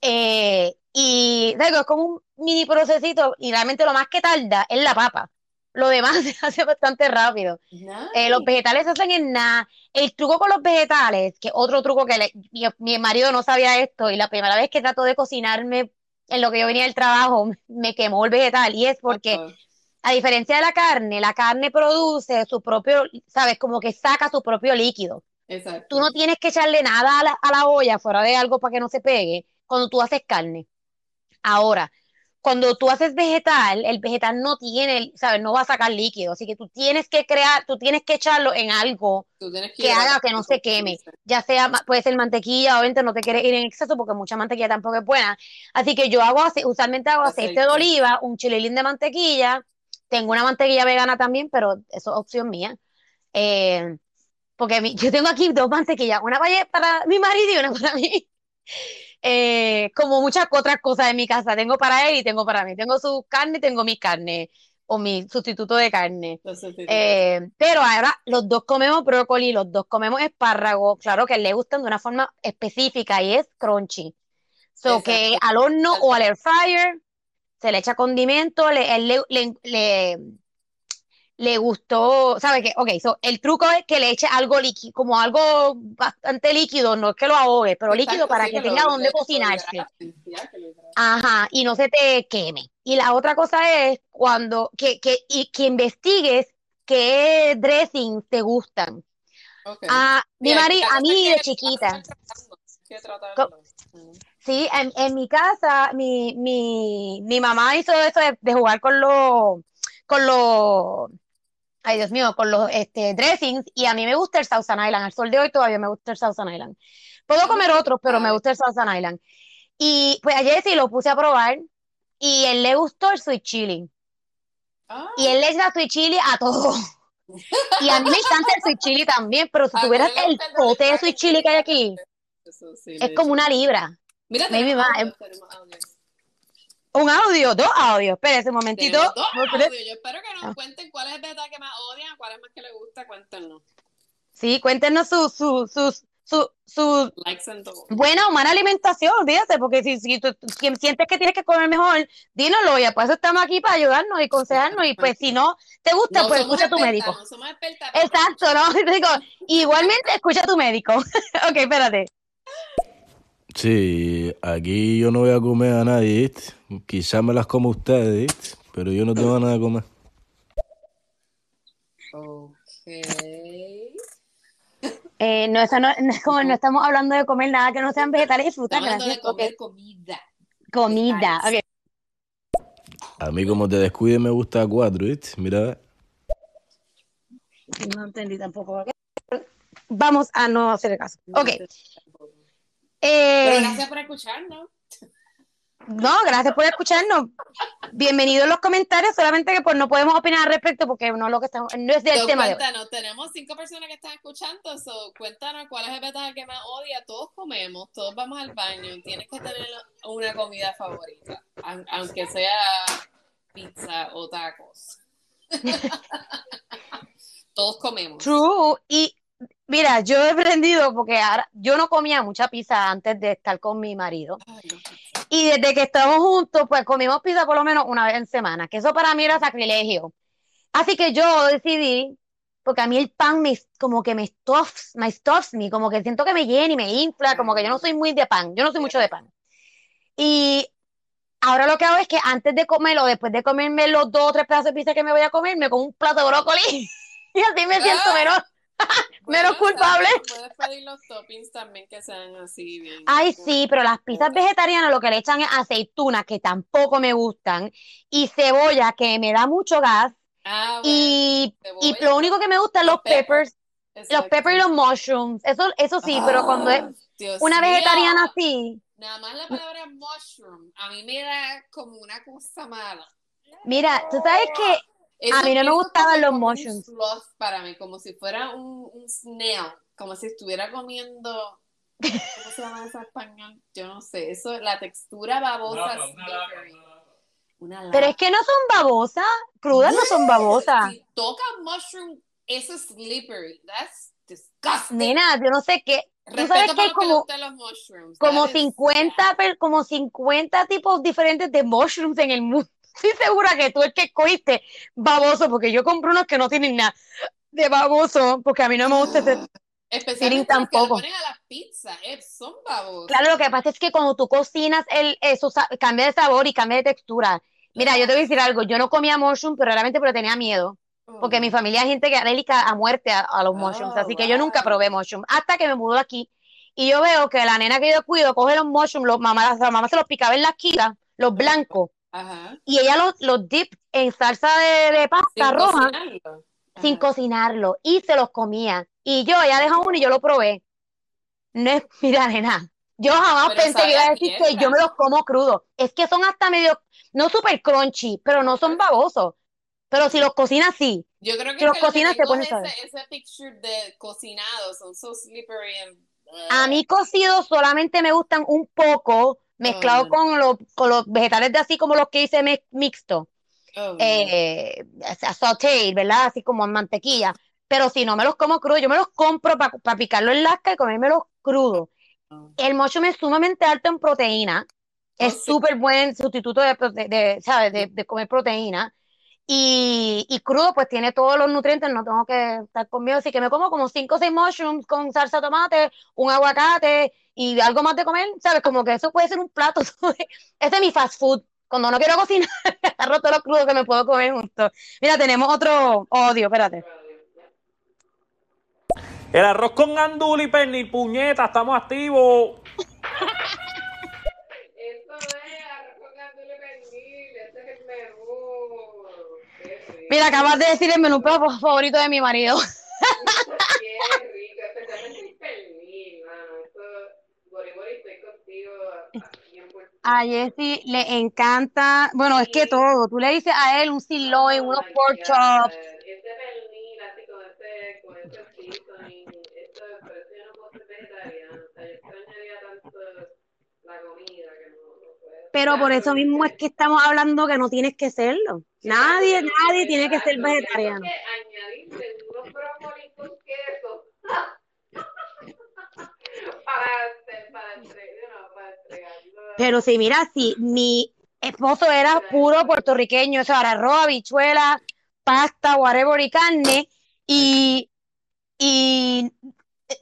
Eh, y digo, es como un mini procesito y realmente lo más que tarda es la papa. Lo demás se hace bastante rápido. Eh, los vegetales se hacen en nada. El truco con los vegetales, que otro truco que le- mi, mi marido no sabía esto y la primera vez que trató de cocinarme en lo que yo venía del trabajo, me quemó el vegetal y es porque. A diferencia de la carne, la carne produce su propio, sabes, como que saca su propio líquido. Tú Exacto. no tienes que echarle nada a la, a la olla fuera de algo para que no se pegue cuando tú haces carne. Ahora, cuando tú haces vegetal, el vegetal no tiene, sabes, no va a sacar líquido, así que tú tienes que crear, tú tienes que echarlo en algo Tú que que haga que no se queme, ya sea, puede ser mantequilla, obviamente no te quieres ir en exceso porque mucha mantequilla tampoco es buena. Así que yo hago, usualmente hago aceite de oliva, un chililín de mantequilla, tengo una mantequilla vegana también, pero eso es opción mía. Eh, porque mi- yo tengo aquí dos mantequillas, una para, para mi marido y una para mí. Eh, como muchas otras cosas en mi casa, tengo para él y tengo para mí. Tengo su carne y tengo mi carne, o mi sustituto de carne. Eh, pero ahora los dos comemos brócoli, los dos comemos espárragos, claro que le gustan de una forma específica y es crunchy. So que al horno o al air fryer se le echa condimento, le, él le, le, le- le gustó, ¿sabe qué? Ok, so el truco es que le eche algo líquido, como algo bastante líquido, no es que lo ahogue, pero líquido para sí, que que tenga donde cocinarse. Ajá, y no se te queme. Y la otra cosa es cuando, que, que, y que investigues qué dressings te gustan. Ok. A mi Sí, hay- mari, la a mí de chiquita, que. Sí, en, en mi casa, mi, mi, mi mamá hizo eso de, de jugar con los, con los, ay Dios mío, con los este, dressings, y a mí me gusta el Thousand Island. Al sol de hoy todavía me gusta el Thousand Island. Puedo comer otros, pero me gusta el Thousand Island. Y pues ayer sí lo puse a probar, y él le gustó el sweet chili. Ah, Y él le echa sweet chili a todo. Y a mí me encanta el sweet chili también, pero si a tuvieras el pote de sweet chili que hay aquí, sí, es como una libra. Mira, Maybe tenemos audios. Un audio, dos audios. Espérese un momentito. Dos audios. Yo espero que Ah. nos cuenten cuál es el beta que más odian, cuál es más que les gusta, cuéntenos. Sí, cuéntenos su, su, sus, su, su and todo. buena o mala alimentación, olvídate, porque si, si tú si sientes que tienes que comer mejor, dínoslo, y pues eso estamos aquí para ayudarnos y aconsejarnos, y pues si no te gusta, No pues escucha a tu médico. no somos Exacto, ¿no? Digo, igualmente escucha a tu médico. Ok, espérate. Sí, aquí yo no voy a comer a nadie, ¿viste? Quizás me las como ustedes, ¿viste? Pero yo no tengo nada de comer. Ok. Eh, no, eso no, no es como no estamos hablando de comer nada que no sean vegetales y frutas, Estamos hablando de gracias. Ok, comer comida. comida. Ok. A mí como te descuides me gusta a cuatro, ¿viste? Mira, No entendí tampoco. Vamos a no hacer caso. Ok. Pero Eh, gracias por escucharnos. no, gracias por escucharnos. Bienvenidos los comentarios, solamente que pues no podemos opinar al respecto porque no, es lo que estamos, no es del So, tema de hoy. cuéntanos, tenemos cinco personas que están escuchando, so, cuéntanos cuál es el vegetal que más odia. Todos comemos, todos vamos al baño, tienes que tener una comida favorita, aun- aunque sea pizza o tacos. todos comemos. True. Y mira, yo he aprendido porque ahora yo no comía mucha pizza antes de estar con mi marido. Y desde que estamos juntos, pues comimos pizza por lo menos una vez en semana, que eso para mí era sacrilegio. Así que yo decidí porque a mí el pan me, como que me stuffs, me stuffs me, como que siento que me llena y me infla, como que yo no soy muy de pan, yo no soy mucho de pan. Y ahora lo que hago es que antes de comerlo, después de comerme los dos o tres pedazos de pizza que me voy a comer, me como un plato de brócoli y así me siento Ah. menos, menos culpable. Puedes pedir los toppings también que sean así bien. Ay, sí, pero las pizzas vegetarianas lo que le echan es aceitunas, que tampoco me gustan, y cebolla, que me da mucho gas, Ah, bueno, y, y lo único que me gusta es los peppers, los peppers y los mushrooms. Eso, eso sí, pero cuando es Ah, Dios una mío. vegetariana así, Nada más la palabra mushroom, a mí me da como una cosa mala. mira, tú sabes que Eso- A mí no me gustaban como- los como un mushrooms. sloth para mí, como si fuera un, un snail, como si estuviera comiendo. ¿Cómo se llama eso en español? Yo no sé. Eso, la textura babosa. slippery. Una Pero es que no son babosas, crudas no son babosas. Si toca mushroom, eso es slippery. That's disgusting. Nena, yo no sé qué. Tú sabes que para hay los que como, gustan los mushrooms. como That is 50, per- como 50 tipos diferentes de mushrooms en el mundo. Estoy segura que tú el que escogiste baboso, porque yo compré unos que no tienen nada de baboso, porque a mí no me gusta ese. Especialmente los que le tampoco. ponen a las pizzas. eh, son babosos. Claro, lo que pasa es que cuando tú cocinas, el, eso cambia de sabor y cambia de textura. Mira, yo te voy a decir algo, yo no comía mushroom, pero realmente porque tenía miedo. Porque mi familia hay gente que es alérgica a muerte a, a los Oh, mushrooms, así que yo nunca wow. probé mushrooms hasta que me mudó aquí. Y yo veo que la nena que yo cuido coge los mushrooms, los mamá, la mamá se los picaba en la esquina, los blancos, Ajá. y ella los, los dip en salsa de, de pasta Sin roja cocinarlo. sin cocinarlo y se los comía. Y yo, ella dejó uno y yo lo probé. No es, mira, nena, yo jamás Pero pensé que iba a decir que yo me los como crudos. Es que son hasta medio, no súper crunchy, pero no son babosos. Pero si los cocinas, sí. Yo creo que, Si los cocinas, te pones ese, ese picture de cocinado, son so slippery and... A mí cocidos solamente me gustan un poco, mezclado con, los, con los vegetales de así como los que hice me- mixto. Oh, eh, ¿verdad? Así como en mantequilla. Pero si no me los como crudos, yo me los compro para picarlo en lasca y comérmelos crudos. Oh. El mushroom es sumamente alto en proteína. Oh, Es sí. súper buen sustituto de, prote- de, ¿sabes? De, de comer proteína. Y, y crudo, pues tiene todos los nutrientes, no tengo que estar conmigo. Así que me como como 5 o 6 mushrooms con salsa de tomate, un aguacate y algo más de comer, ¿sabes? Como que eso puede ser un plato. Ese es mi fast food. Cuando no quiero cocinar, agarro todo lo crudo que me puedo comer junto. Mira, tenemos otro odio, espérate. El arroz con gandul y pernil, puñeta, estamos activos. Eso es arroz con gandules pernil, ese es el menú. Mira, acabas de decir el menú favorito de mi marido. qué rico, especialmente el pernil, mano. Eso, Bori Bori, estoy contigo aquí en Puerto A Jessy le encanta, bueno, es que todo. Tú le dices a él un sirloin, unos pork chops. Pernil, así con ese, con ese. Pero por eso mismo es que estamos hablando que no tienes que serlo. Nadie, nadie tiene que ser vegetariano. unos queso para. Pero si mira, si mi esposo era puro puertorriqueño, o sea, era arroz, habichuela, pasta, whatever y carne, y, y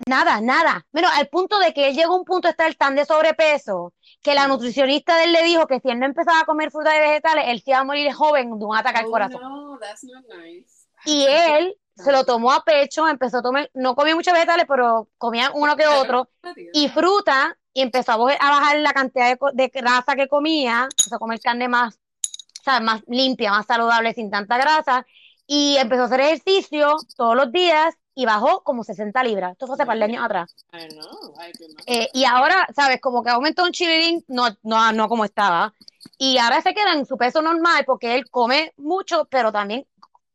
nada, nada. Bueno, al punto de que él llegó a un punto de estar tan de sobrepeso que la nutricionista de él le dijo que si él no empezaba a comer frutas y vegetales, él se iba a morir joven de un ataque al Oh, corazón. no, that's not nice. Y él se lo tomó a pecho, empezó a tomar, no comía muchos vegetales, pero comía uno que otro, y fruta, y empezó a, bajar la cantidad de, de grasa que comía, empezó a comer carne más, ¿sabes? más limpia, más saludable, sin tanta grasa, y empezó a hacer ejercicio todos los días y bajó como 60 libras. Esto fue hace par de años atrás. I know, I. Eh, y ahora, ¿sabes? Como que aumentó un chililín, no, no, no como estaba. Y ahora se queda en su peso normal porque él come mucho, pero también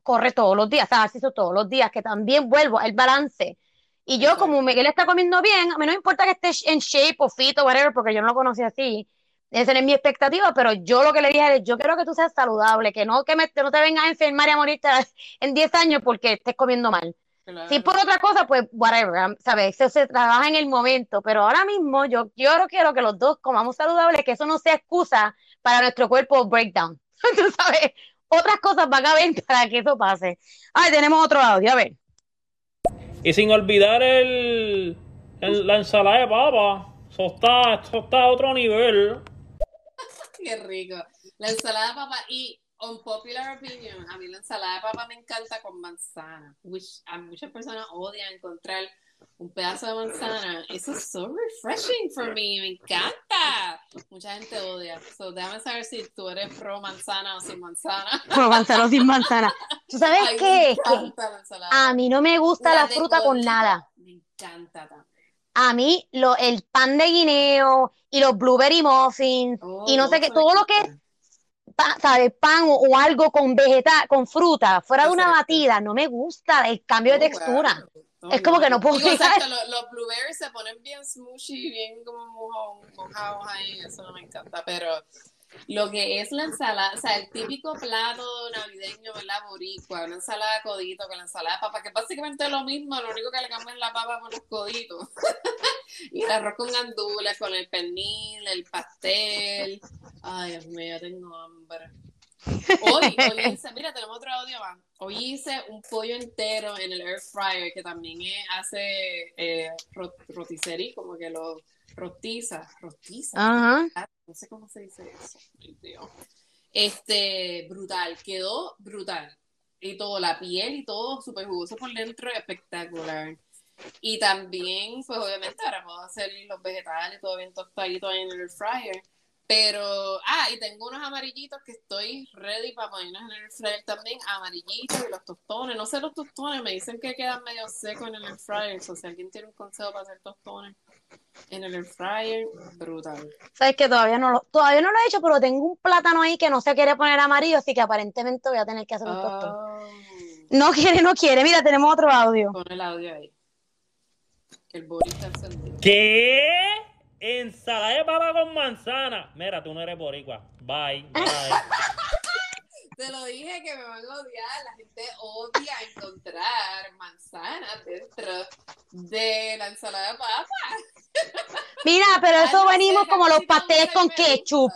corre todos los días, o sea, hace eso todos los días, que también vuelvo al balance. Y yo, como Miguel está comiendo bien, a mí no me importa que esté en shape o fit o whatever, porque yo no lo conocí así. Esa es mi expectativa, pero yo lo que le dije es, yo quiero que tú seas saludable, que no, que me- que no te vengas a enfermar y a morirte en 10 años porque estés comiendo mal. Claro. Si por otra cosa, pues whatever, um, ¿sabes? Eso se trabaja en el momento, pero ahora mismo yo, yo quiero que los dos comamos saludables, que eso no sea excusa para nuestro cuerpo breakdown. Tú sabes, otras cosas van a haber para que eso pase. Ay, tenemos otro audio, a ver. Y sin olvidar el, el- la ensalada de papa. Eso está, eso está a otro nivel. Qué rico. La ensalada de papa y unpopular opinion, a mí la ensalada de papa me encanta con manzana. Which a muchas personas odian encontrar un pedazo de manzana. Eso es so refreshing for me, me encanta. Mucha gente odia. So déjame saber si tú eres pro manzana o sin manzana. Con manzana o sin manzana. ¿Tú sabes Ay, qué? que a mí no me gusta la fruta con nada. Me encanta también. A mí lo, el pan de guineo y los blueberry muffins Oh, y no sé qué, todo lo que es, encanta. pa- ¿sabes? Pan o, o algo con vegetal, con fruta, fuera de una batida, no me gusta el cambio de Oh, textura. wow. Es como que no puedo Digo, exacto, los, blueberries se ponen bien smushy, bien como mojón, mojados ahí, eso no me encanta, pero lo que es la ensalada, o sea, el típico plato navideño, ¿verdad? Boricua, una ensalada de codito con la ensalada de papa, que básicamente es lo mismo, lo único que le cambian la papa por los coditos. y el arroz con gandules, con el pernil, el pastel. Ay, Dios mío, tengo hambre. Hoy, hoy hice, mira, tenemos otro audio más. Hoy hice un pollo entero en el air fryer que también hace eh, ro- rotisserie, como que lo rotiza, rotiza. Ajá. No sé cómo se dice eso. Ay, Dios. Este, brutal, quedó brutal. Y todo, la piel y todo súper jugoso por dentro, espectacular. Y también, pues obviamente ahora puedo hacer los vegetales, todo bien tostadito ahí en el air fryer. Pero, ah, y tengo unos amarillitos que estoy ready para ponerlos en el air fryer también, amarillitos y los tostones. No sé los tostones, me dicen que quedan medio secos en el air fryer. O si alguien tiene un consejo para hacer tostones en el air fryer, brutal. Sabes que todavía no lo, todavía no lo he hecho, pero tengo un plátano ahí que no se quiere poner amarillo, así que aparentemente voy a tener que hacer un tostón. Oh, No quiere, no quiere. Mira, tenemos otro audio. pon el audio ahí. Que el body está encendido. ¿Qué? Ensalada de papa con manzana. Mira, tú no eres boricua. Bye, bye. Te lo dije que me van a odiar. La gente odia encontrar manzanas dentro de la ensalada de papa. Mira, pero eso venimos como los pasteles con ketchup.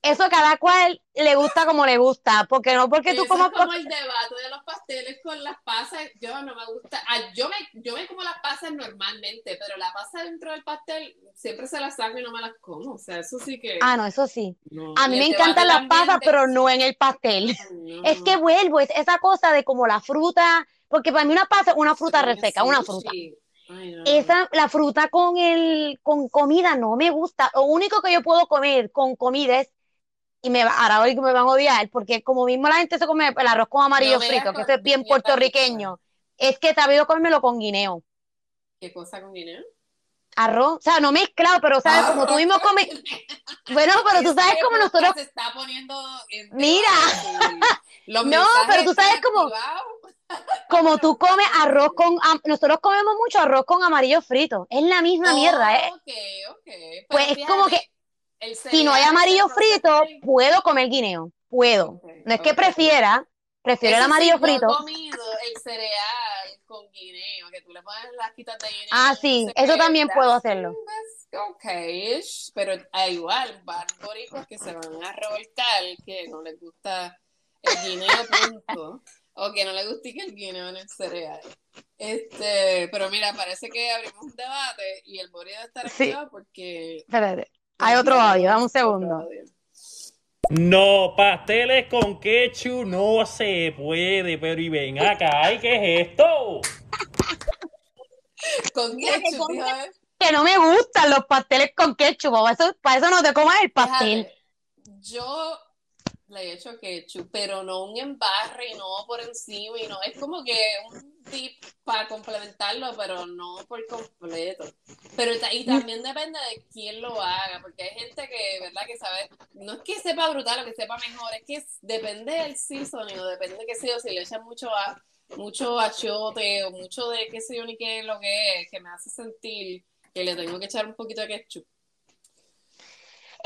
Eso cada cual le gusta como le gusta, porque no porque tú es como el debate de los pasteles con las pasas. Yo no me gusta. ah, yo, me, yo me como las pasas normalmente, pero la pasa dentro del pastel siempre se las saco y no me las como. O sea, eso sí que. Ah, no, eso sí. no. A mí Y me encantan las pasas, de- pero no en el pastel. No, Es que vuelvo, es esa cosa de como la fruta, porque para mí una pasa es una fruta reseca, una fruta. Ay, no. Esa, la fruta con el, con comida no me gusta. Lo único que yo puedo comer con comida es, y me va, ahora hoy me van a odiar, porque como mismo la gente se come el arroz con amarillo No frito, que eso es bien puertorriqueño, es que he sabido comérmelo con guineo. ¿Qué cosa con guineo? Arroz, o sea, no mezclado, pero sabes, como tú mismo comes. Bueno, pero tú sabes como nosotros. se está poniendo en Mira. Los No, pero tú sabes activados. Como tú comes arroz con. nosotros comemos mucho arroz con amarillo frito. Es la misma mierda, ¿eh? Ok, ok. Pero Pues es como que Si no hay amarillo frito, puedo comer guineo. Puedo. No es que prefiera, prefiero el Eso sí, amarillo yo he frito. comido el cereal con guineo, que tú le pones las quitas de guineo. Ah, sí, eso también puedo hacerlo. ok, pero igual, van boricuas que se van a revolcar, que no les gusta el guineo punto, o que no les gusta que el guineo en el cereal. Este, pero mira, parece que abrimos un debate y el bori debe estar Sí. porque... Espérate. Hay otro audio, dame un segundo. No, pasteles con ketchup no se puede, pero y ven acá, ¿y qué es esto? Con ketchup, con él. Que no me gustan los pasteles con ketchup. Para eso, para eso no te comas el pastel. Fíjate, yo le he hecho ketchup, pero no un embarre y no por encima y no, es como que un tip para complementarlo, pero no por completo. Pero y también depende de quién lo haga, porque hay gente que, ¿verdad? Que sabe, no es que sepa brutal o que sepa mejor, es que depende del seasoning o depende, qué sé yo, si le echan mucho a mucho achote o mucho de qué sé yo ni qué es lo que es, que me hace sentir que le tengo que echar un poquito de ketchup.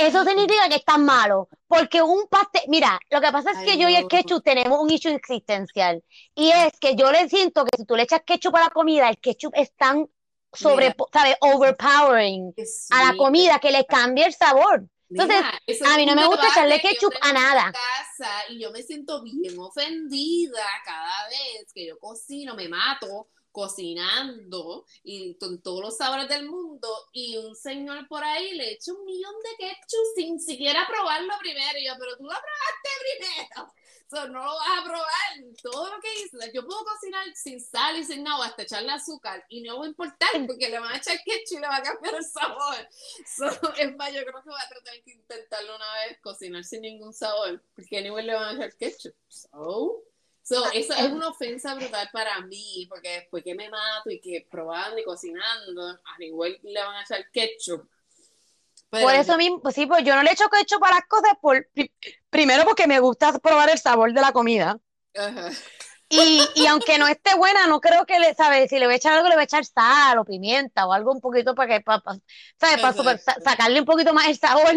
Eso significa que estás malo. Porque un pastel. Mira, lo que pasa es Ay, que yo y el ketchup tenemos un issue existencial. Y es que yo le siento que si tú le echas ketchup a la comida, el ketchup es tan sobre. ¿sabes? Overpowering a la comida que le cambia el sabor. Entonces, Mira, a mí no me gusta echarle ketchup a en nada. mi casa y yo me siento bien ofendida cada vez que yo cocino, me mato cocinando y con todos los sabores del mundo y un señor por ahí le echa un millón de ketchup sin siquiera probarlo primero. Y yo, pero tú lo probaste primero. So, no lo vas a probar. Todo lo que hice, yo puedo cocinar sin sal y sin nada, hasta echarle azúcar y no va a importar porque le van a echar ketchup y le va a cambiar el sabor. So, es más, yo creo que voy a tratar de intentarlo una vez, cocinar sin ningún sabor, porque a nivel le van a echar ketchup. So, So, eso es una ofensa brutal para mí, porque después que me mato y que probando y cocinando, a igual le van a echar ketchup. Pero Por eso mismo, pues sí, pues yo no le echo ketchup a las cosas, por, pri- primero porque me gusta probar el sabor de la comida. Ajá. Y, y aunque no esté buena, no creo que le, ¿sabes? Si le voy a echar algo, le voy a echar sal o pimienta o algo un poquito para que, pa- pa- ¿sabes? Para super- sacarle un poquito más el sabor.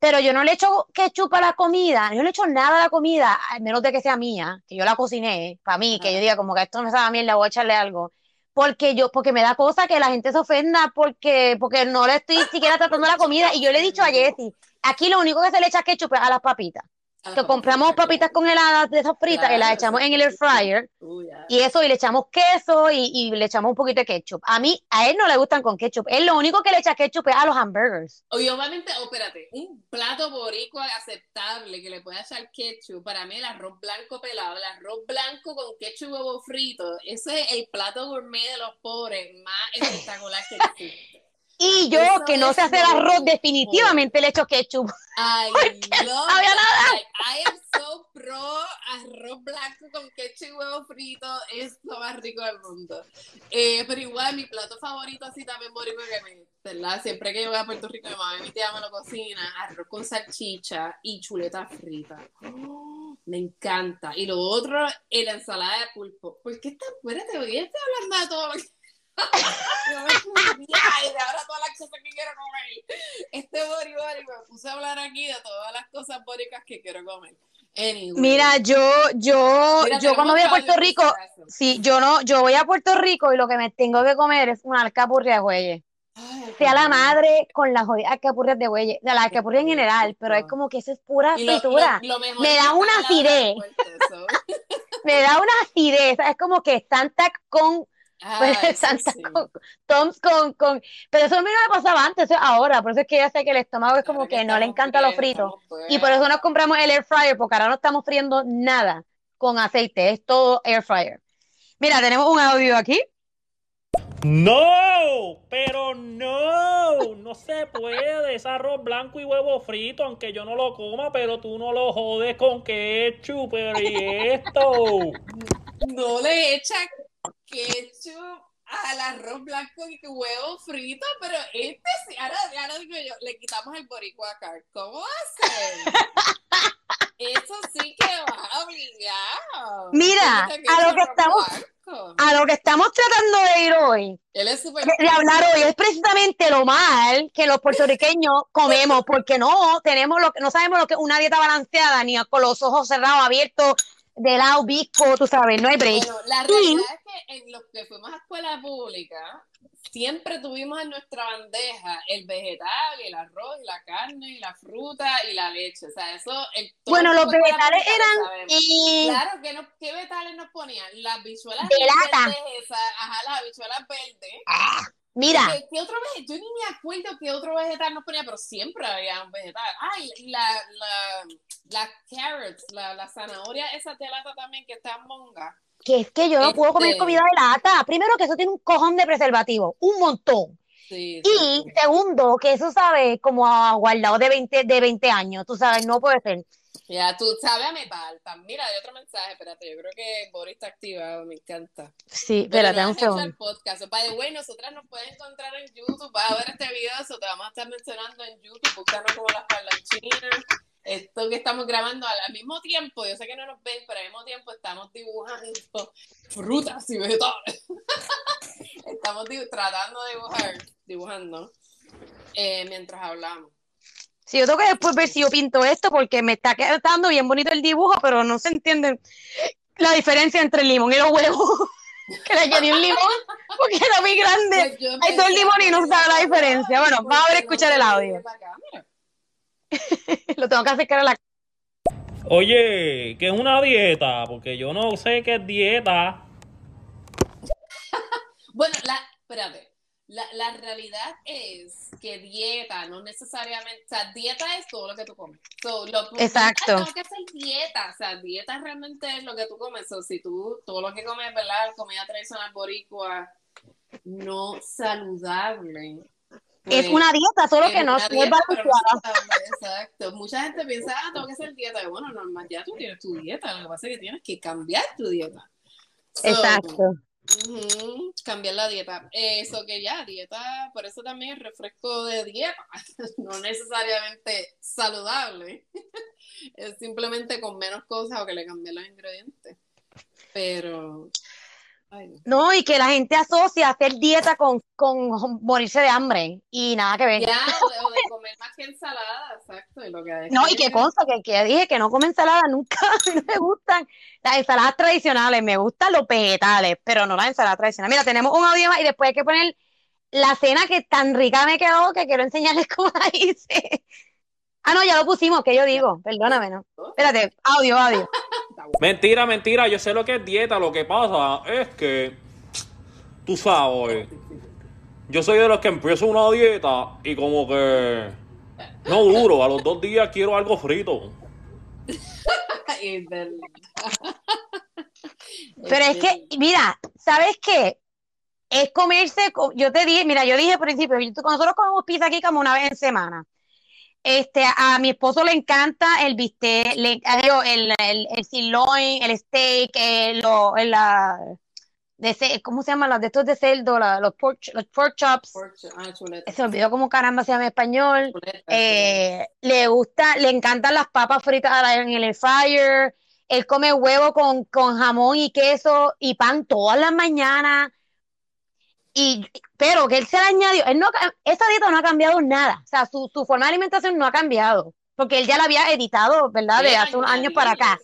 Pero yo no le echo ketchup a la comida, yo no le echo nada a la comida, a menos de que sea mía, que yo la cociné, para mí, que yo diga como que esto me sabe a mierda, voy a echarle algo. Porque yo, porque me da cosa que la gente se ofenda porque, porque no le estoy siquiera tratando la comida. Y yo le he dicho a Jessie, aquí lo único que se le echa ketchup es a las papitas. A las Que compramos papitas con heladas de esas fritas y las Claro, echamos en el air fryer. Uh, ya. Y eso, y le echamos queso y, y le echamos un poquito de ketchup. A mí, a él no le gustan con ketchup. Él lo único que le echa ketchup es a los hamburgers. Obviamente, oh, espérate, un plato boricua aceptable que le pueda echar ketchup, para mí el arroz blanco pelado, el arroz blanco con ketchup y huevo frito, ese es el plato gourmet de los pobres más espectacular que existe. Y yo, Eso que no sé hacer arroz, definitivamente le echo ketchup. I love sabía. Like, I am so pro arroz blanco con ketchup y huevo frito. Es lo más rico del mundo. Eh, pero igual, mi plato favorito así también boricua que me, ¿verdad? Siempre que yo voy a Puerto Rico, mi mamá y mi tía me lo cocina, arroz con salchicha y chuleta frita. Oh, me encanta. Y lo otro, eh, la ensalada de pulpo. ¿Por qué está Espérate, hoy estoy hablando de todo ay, de ahora todas las cosas que quiero comer. Este bori bori me puse a hablar aquí de todas las cosas bóricas que quiero comer. Anyway. Mira, yo, yo, Mira, yo cuando voy a Puerto Rico, sí, yo no, yo voy a Puerto Rico y lo que me tengo que comer es una alcapurria de bueyes. Ay, Sea la madre con las jodidas alcapurrias de bueyes, de la alcapurria en general, pero es como que eso es pura Y fritura. lo- lo mejor Me da una acidez. Me da una acidez, es como que Santa con, pues, Ay, eso Santa sí. con, Toms con, con, pero eso a mí no me pasaba antes, eso es ahora, por eso es que ya sé que el estómago es como que no le encanta lo bien, frito. estamos Y por eso buenas. nos compramos el air fryer, porque ahora no estamos friendo nada con aceite, es todo air fryer. Mira, tenemos un audio aquí. No, pero no, no se puede. Es arroz blanco y huevo frito, aunque yo no lo coma, pero tú no lo jodes con ketchup, pero ¿y esto? No le echa ketchup al arroz blanco y huevo frito, pero este sí, ahora, ahora digo yo, le quitamos el boricua acá. ¿Cómo hacen? Eso sí que va obligado. Mira, a lo que estamos- blanco. A lo que estamos tratando de ir hoy, Él es súper de, de hablar hoy, es precisamente lo mal que los puertorriqueños comemos, porque no tenemos lo que, no sabemos lo que es una dieta balanceada, ni con los ojos cerrados, abiertos, de lado, visco, tú sabes, no hay break. Bueno, la realidad en los que fuimos a escuela pública, siempre tuvimos en nuestra bandeja el vegetal, y el arroz, y la carne, y la fruta, y la leche. O sea, eso. Bueno, los vegetales lo eran Claro, ¿qué, no, ¿qué vegetales nos ponían? Las bichuelas De lata. verdes esas, ajá, las habichuelas verdes. ah, mira, ¿Qué, qué otro vegetal? Yo ni me acuerdo qué otro vegetal nos ponía, pero siempre había un vegetal. Ay, y la, la, las carrots, la, la zanahoria, esa de lata también que está monga. Que es que yo no puedo comer Este- comida de lata. Primero que eso tiene un cojón de preservativo, un montón. Sí, sí, Y segundo, que eso sabe como a guardado de 20, de 20 años, tú sabes, no puede ser. Ya, tú sabes a metal. Tam- Mira, hay otro mensaje, espérate, yo creo que Boris está activado, me encanta. Sí, espérate un segundo. el podcast. By the way, nosotras nos pueden encontrar en YouTube. Vas a ver este video, eso te vamos a estar mencionando en YouTube. Búscanos como las parlanchinas. Esto que estamos grabando al, al mismo tiempo, yo sé que no nos ven, pero al mismo tiempo estamos dibujando frutas y vegetales. estamos tratando de dibujar, dibujando, eh, mientras hablamos. Sí, yo tengo que después ver si yo pinto esto porque me está quedando bien bonito el dibujo, pero no se entiende la diferencia entre el limón y los huevos. que le añadí un limón porque era muy grande. Pues dos empecé limones y no sabe la diferencia. Bueno, vamos a ver escuchar el audio. la cámara. Lo tengo que acercar a la Oye, que es una dieta, porque yo no sé qué es dieta. Bueno, la, espérate. La, la realidad es que dieta no necesariamente, o sea, dieta es todo lo que tú comes. So, lo, Exacto. Tengo que hacer dieta, o sea, dieta realmente es lo que tú comes. So, si tú, todo lo que comes, ¿verdad? Comida tradicional boricua, no saludable. Es una dieta, solo que no es dieta, no balanceada. saludable, Exacto. Mucha gente piensa, ah, tengo que hacer dieta. Y Bueno, normal, ya tú tienes tu dieta. Lo que pasa es que tienes que cambiar tu dieta. So, Exacto. Cambiar la dieta. Eso que ya, dieta, por eso también el refresco de dieta, no necesariamente saludable, es simplemente con menos cosas o que le cambien los ingredientes. Pero, no. Y que la gente asocia hacer dieta con, con morirse de hambre y nada que ver. ya, o de, comer más que ensalada, exacto. Y lo que No, y que consta que, que dije que no come ensalada nunca, a mí no me gustan las ensaladas tradicionales, me gustan los vegetales, pero no las ensaladas tradicionales. Mira, tenemos un audio más y después hay que poner la cena que tan rica me quedó que quiero enseñarles cómo la hice. Ah, no, ya lo pusimos, que yo digo, perdóname, no. Espérate, audio, audio. Mentira, mentira, yo sé lo que es dieta, lo que pasa es que, tú sabes, yo soy de los que empiezo una dieta y como que no duro, a los dos días quiero algo frito. Pero es que, mira, ¿sabes qué? Es comerse, co- yo te dije, mira, yo dije al principio, nosotros comemos pizza aquí como una vez en semana. Este, a mi esposo le encanta el bistec, le, eh, digo, el, el, el sirloin, el steak, el, lo, el, la, de ¿cómo se llaman los de estos de cerdo? La- los pork, los pork chops. pork ah, Se me olvidó cómo caramba se llama en español. chuleta, Eh, le gusta, le encantan las papas fritas en el fryer. Él come huevo con, con jamón y queso y pan todas las mañanas. Y, pero que él se le añadió, él no, esa dieta no ha cambiado nada. O sea, su, su forma de alimentación no ha cambiado. Porque él ya la había editado, ¿verdad? De hace unos años para acá.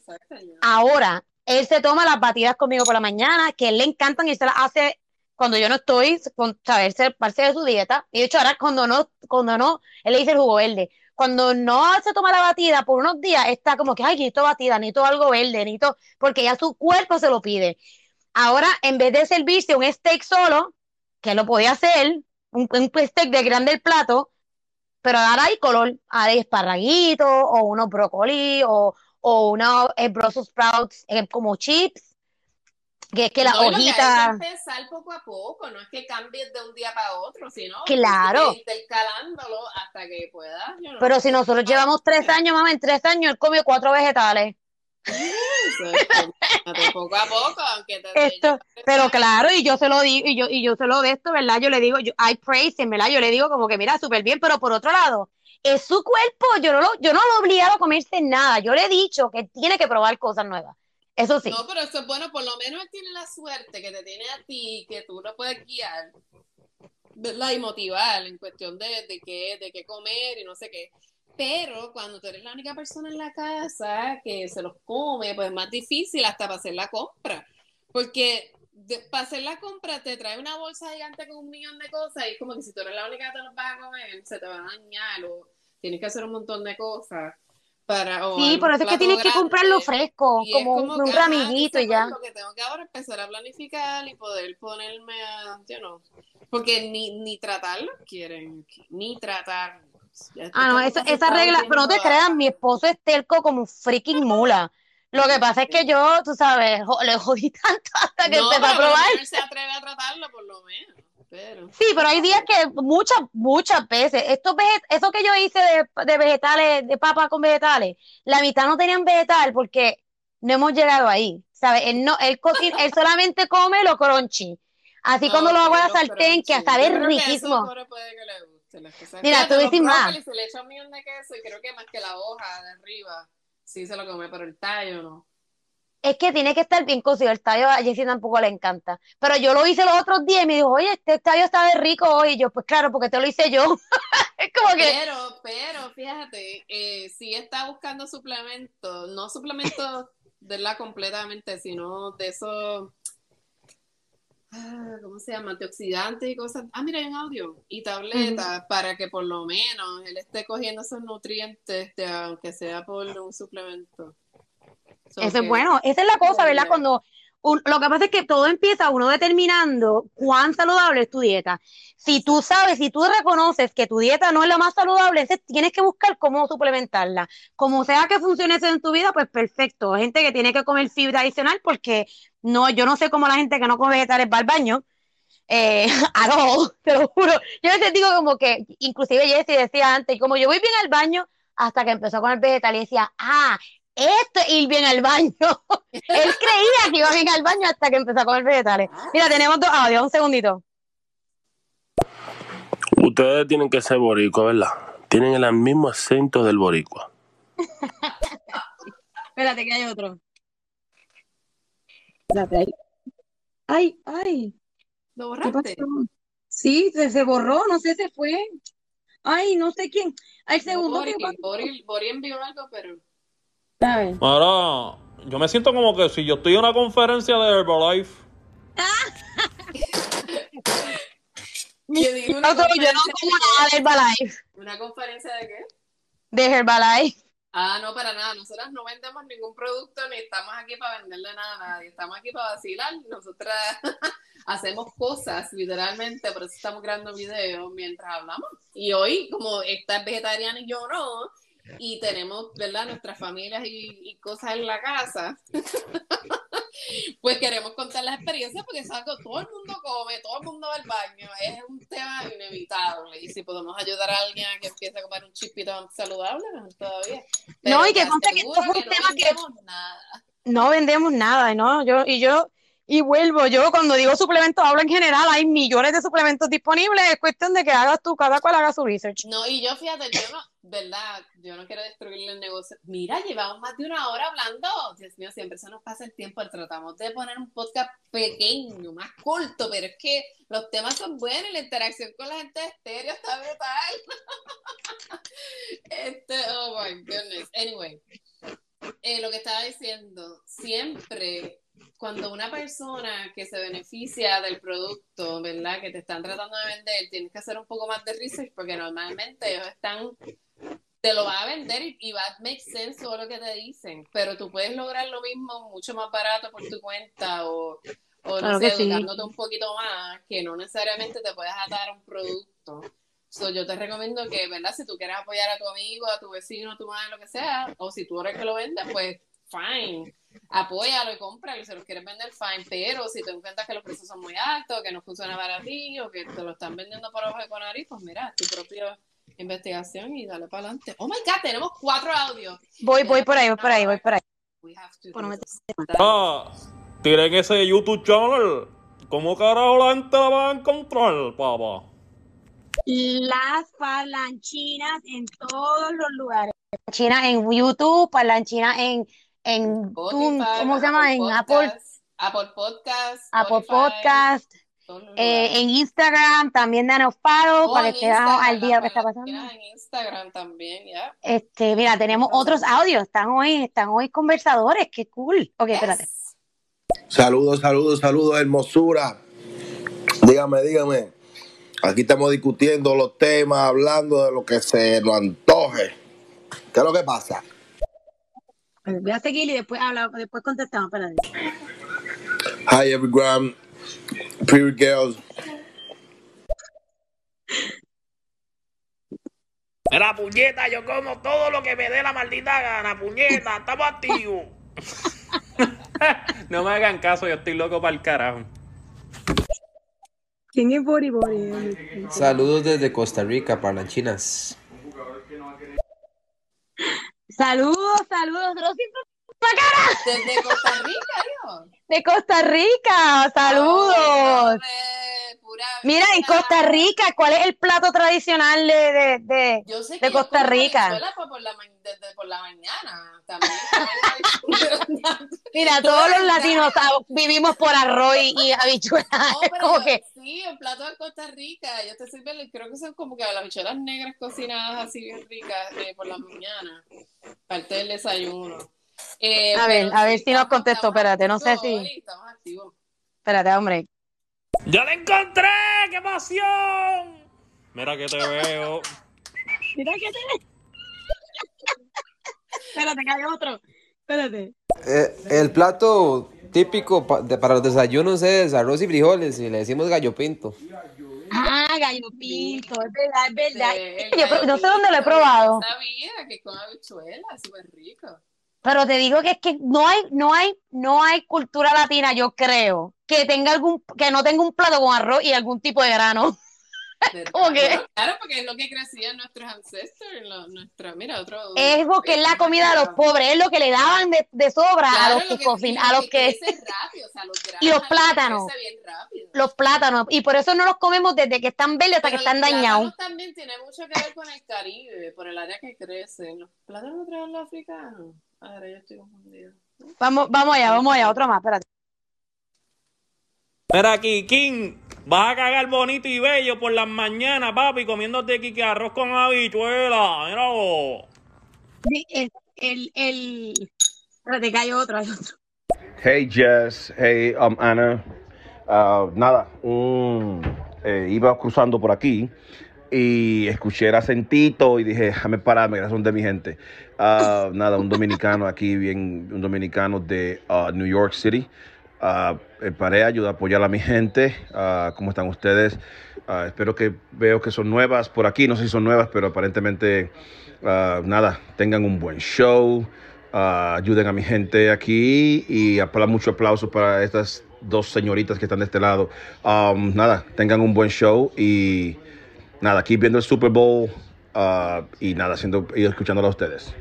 Ahora, él se toma las batidas conmigo por la mañana, que a él le encantan y se las hace cuando yo no estoy, con, saber ser parte de su dieta. Y de hecho, ahora cuando no, cuando no, él le dice el jugo verde. Cuando no se toma la batida por unos días, está como que, ay, necesito batida, necesito algo verde, necesito, porque ya su cuerpo se lo pide. Ahora, en vez de servirse un steak solo, que lo podía hacer, un, un steak de grande el plato, pero ahora hay color, ahora hay esparraguitos, o unos brócoli, o, o unos eh, Brussels sprouts eh, como chips, que es que la No, y lo que hay hojita, que empezar poco a poco, no es que cambies de un día para otro, sino Claro. intercalándolo hasta que puedas. you know, pero si nosotros llevamos tres años, mamá, en tres años él come cuatro vegetales. Exacto. Fíjate, poco a poco, aunque te Esto, pero claro, y yo se lo digo, y yo, y yo se lo de esto, ¿verdad? Yo le digo, yo, I praise him, ¿verdad? Yo le digo como que mira, súper bien, pero por otro lado, es su cuerpo, yo no lo, yo no lo he obligado a comerse nada, yo le he dicho que tiene que probar cosas nuevas. Eso sí. No, pero eso es bueno, por lo menos él tiene la suerte que te tiene a ti, que tú lo puedes guiar, ¿verdad? Y motivar en cuestión de, de qué, de qué comer y no sé qué. Pero cuando tú eres la única persona en la casa que se los come, pues es más difícil hasta para hacer la compra. Porque de- para hacer la compra te trae una bolsa gigante con un millón de cosas y es como que si tú eres la única que te los vas a comer, se te va a dañar o tienes que hacer un montón de cosas. Para, o Sí, por eso es que tienes que grande. comprarlo fresco, como, como un que, ramillito y ya. Lo que tengo que ahora es empezar a planificar y poder ponerme a, you know, porque ni, ni tratarlo quieren, ni tratar. Ah, no, eso- esa regla, pero no te creas, mi esposo es terco como un freaking mula. Lo que pasa es que yo, tú sabes, le jodí tanto hasta que no, empezó a probar. él se atreve a tratarlo por lo menos, pero... Sí, pero hay días que muchas, muchas veces, estos veget eso que yo hice de, de vegetales, de papa con vegetales, la mitad no tenían vegetal porque no hemos llegado ahí, ¿sabes? Él no, él cocina, él solamente come lo crunchy. Así cuando lo hago a la sartén, que crunchy. que eso riquísimo. que cosas- Mira, Fíjate, te voy a los decir más. se le echa un millón de queso y creo que más que la hoja de arriba, sí se lo come, pero el tallo no. Es que tiene que estar bien cocido. El tallo a Jessie tampoco le encanta. Pero yo lo hice los otros días y me dijo, oye, este tallo está de rico hoy. Y yo, pues claro, porque te lo hice yo. es como que, Pero, pero, fíjate, eh, sí está buscando suplementos, no suplementos de la completamente, sino de esos, ah, ¿cómo se llama? Antioxidantes y cosas. Ah, mira, hay un audio y tabletas para que por lo menos él esté cogiendo esos nutrientes, de, aunque sea por un suplemento. So eso es bueno. Esa es la cosa, ¿verdad? Cuando lo que pasa es que todo empieza uno determinando cuán saludable es tu dieta. Si tú sabes, si tú reconoces que tu dieta no es la más saludable, tienes que buscar cómo suplementarla. Como sea que funcione eso en tu vida, pues perfecto. Gente que tiene que comer fibra adicional porque no, yo no sé cómo la gente que no come vegetales va al baño. Eh, all, te lo juro. Yo a veces digo como que, inclusive Jessie decía antes, como yo voy bien al baño, hasta que empezó a comer vegetal y decía, ah, esto es ir bien al baño. Él creía que iba bien al baño hasta que empezó a comer vegetales. Mira, tenemos dos audios, un segundito. Ustedes tienen que ser boricua, ¿verdad? Tienen el mismo acento del boricua. Espérate, que hay otro. Espérate, ahí. Ay, ay, ¿Lo ¿qué borraste? pasó? Sí, se, se borró, no sé, se fue. Ay, no sé quién. Al segundo Bori. Bori, Bori envió algo, pero Ahora, yo me siento como que si yo estoy en una conferencia de Herbalife. yo digo una No, yo no conferencia como de nada de Herbalife. qué? ¿Una conferencia de qué? De Herbalife. Ah, no, para nada. Nosotras no vendemos ningún producto ni estamos aquí para venderle nada a nadie. Estamos aquí para vacilar. Nosotras hacemos cosas, literalmente, por eso estamos grabando videos mientras hablamos. Y hoy, como esta es vegetariana y yo no, y tenemos, ¿verdad?, nuestras familias y, y cosas en la casa, pues queremos contar las experiencias porque es algo, todo el mundo come, todo el mundo va al baño, es un tema inevitable. Y si podemos ayudar a alguien a que empiece a comer un chispito más saludable, mejor todavía. No, y que te conste que esto fue un no tema que- vendemos nada. No vendemos nada, ¿no? Yo, y yo, y vuelvo, yo cuando digo suplementos hablo en general, hay millones de suplementos disponibles, es cuestión de que hagas tú, cada cual haga su research. No, y yo fíjate, yo no, ¿verdad? Yo no quiero destruirle el negocio. Mira, llevamos más de una hora hablando. Dios mío, siempre se nos pasa el tiempo. Tratamos de poner un podcast pequeño, más corto, pero es que los temas son buenos y la interacción con la gente de estéreo está brutal. este, oh my goodness. Anyway, eh, lo que estaba diciendo, siempre cuando una persona que se beneficia del producto, ¿verdad? Que te están tratando de vender, tienes que hacer un poco más de research porque normalmente ellos están, te lo van a vender y, y va a make sense todo lo que te dicen, pero tú puedes lograr lo mismo mucho más barato por tu cuenta o, o no Claro sé, sí. educándote un poquito más, que no necesariamente te puedes atar a un producto. So, yo te recomiendo que, ¿verdad? Si tú quieres apoyar a tu amigo, a tu vecino, a tu madre, lo que sea, o si tú eres el que lo vende, pues fine, apóyalo y cómpralo. Si los quieres vender, fine. Pero si te encuentras que los precios son muy altos, que no funciona para ti, o que te lo están vendiendo por ojo de con nariz, pues mira, tu propia investigación y dale para adelante. Oh my god, tenemos cuatro audios. Voy, voy por ahí, voy por ahí, voy por ahí. Ah, tiren ese YouTube channel. ¿Cómo carajo la gente la va a encontrar, papá? Las parlanchinas en todos los lugares. China en YouTube, parlanchina en, en Spotify, ¿cómo se llama? En Apple, Podcast, Apple Podcast, Apple Spotify, Podcast, todos los eh, en Instagram, también danos follow Oh, para en que estemos al día de lo que está pasando. En Instagram también, ya. Este, mira, tenemos otros audios, están hoy, están hoy conversadores, qué cool. Ok, espérate. Saludos, saludos, saludos, hermosura. Dígame, dígame. Aquí estamos discutiendo los temas, hablando de lo que se nos antoje. ¿Qué es lo que pasa? Voy a seguir y después habla, después contestamos, espérate. Hi, everyone. Pretty girls. Mira, puñeta, yo como todo lo que me dé la maldita gana, puñeta, estamos activos. no me hagan caso, yo estoy loco para el carajo. ¿Quién es Bori Bori? Saludos desde Costa Rica, parlanchinas. Saludos, saludos, Rosy Desde Costa Rica, hijo. de Costa Rica, saludos. Pura Mira, en. Costa Rica, ¿cuál es el plato tradicional de, de, de- Yo sé de que yo Costa Rica? habichuela por, la, desde por la mañana. También. Mira, todos los latinos vivimos por arroz y, habichuelas. No, que, sí, el plato de Costa Rica. Yo te sirven, creo que son como que las habichuelas negras cocinadas así bien ricas eh, por la mañana. Parte del desayuno. Eh, A ver, a ver si nos contestó, espérate, no sé si- hoy, Estamos activos. espérate, hombre. ¡Ya la encontré! ¡Qué emoción! Mira que te veo. Mira que te... Espérate, que hay otro. Espérate. Eh, el plato Típico pa- de- para los desayunos es arroz y frijoles y le decimos gallo pinto. Ah, gallo pinto, es verdad, es verdad. Sí, Yo no sé dónde lo he probado. yo Sabía que con habichuelas, súper rico. Pero te digo que es que no hay, no hay, no hay cultura latina, yo creo, que tenga algún, que no tenga un plato con arroz y algún tipo de grano. ¿Cómo que? Claro, porque es lo que crecían nuestros ancestors, lo- nuestra, mira, otro... Es porque es la comida de los pobres, es lo que le daban de, de sobra a los lo que a lo los que, crece rápido, o sea, los Y los plátanos. los plátanos, y por eso no los comemos desde que están verdes hasta que están dañados. también tiene mucho que ver con el Caribe, por el área que crecen. ¿Los plátanos no traen los africanos? Ahora yo estoy confundida. Vamos, vamos allá, vamos allá, otro más, espérate. Mira, Kikín, vas a cagar bonito y bello por las mañanas, papi, comiéndote Kiki arroz con habichuela. Mira vos. El, el, el, espérate, que hay otro, hay otro. Hey Jess, hey um, Ana. Ah, nada, eh, iba cruzando por aquí y escuché el acentito y dije, déjame pararme, que son de mi gente. Ah, nada, un dominicano aquí, bien, un dominicano de ah, New York City. Eh, paré a a apoyar a mi gente. ¿Cómo están ustedes? Espero que veo que son nuevas por aquí. No sé si son nuevas, pero aparentemente, nada, tengan un buen show. Ayuden a mi gente aquí y apla mucho aplauso para estas dos señoritas que están de este lado. Um, nada, tengan un buen show y nada, aquí viendo el Super Bowl ah, y nada, haciendo y escuchándolo a ustedes.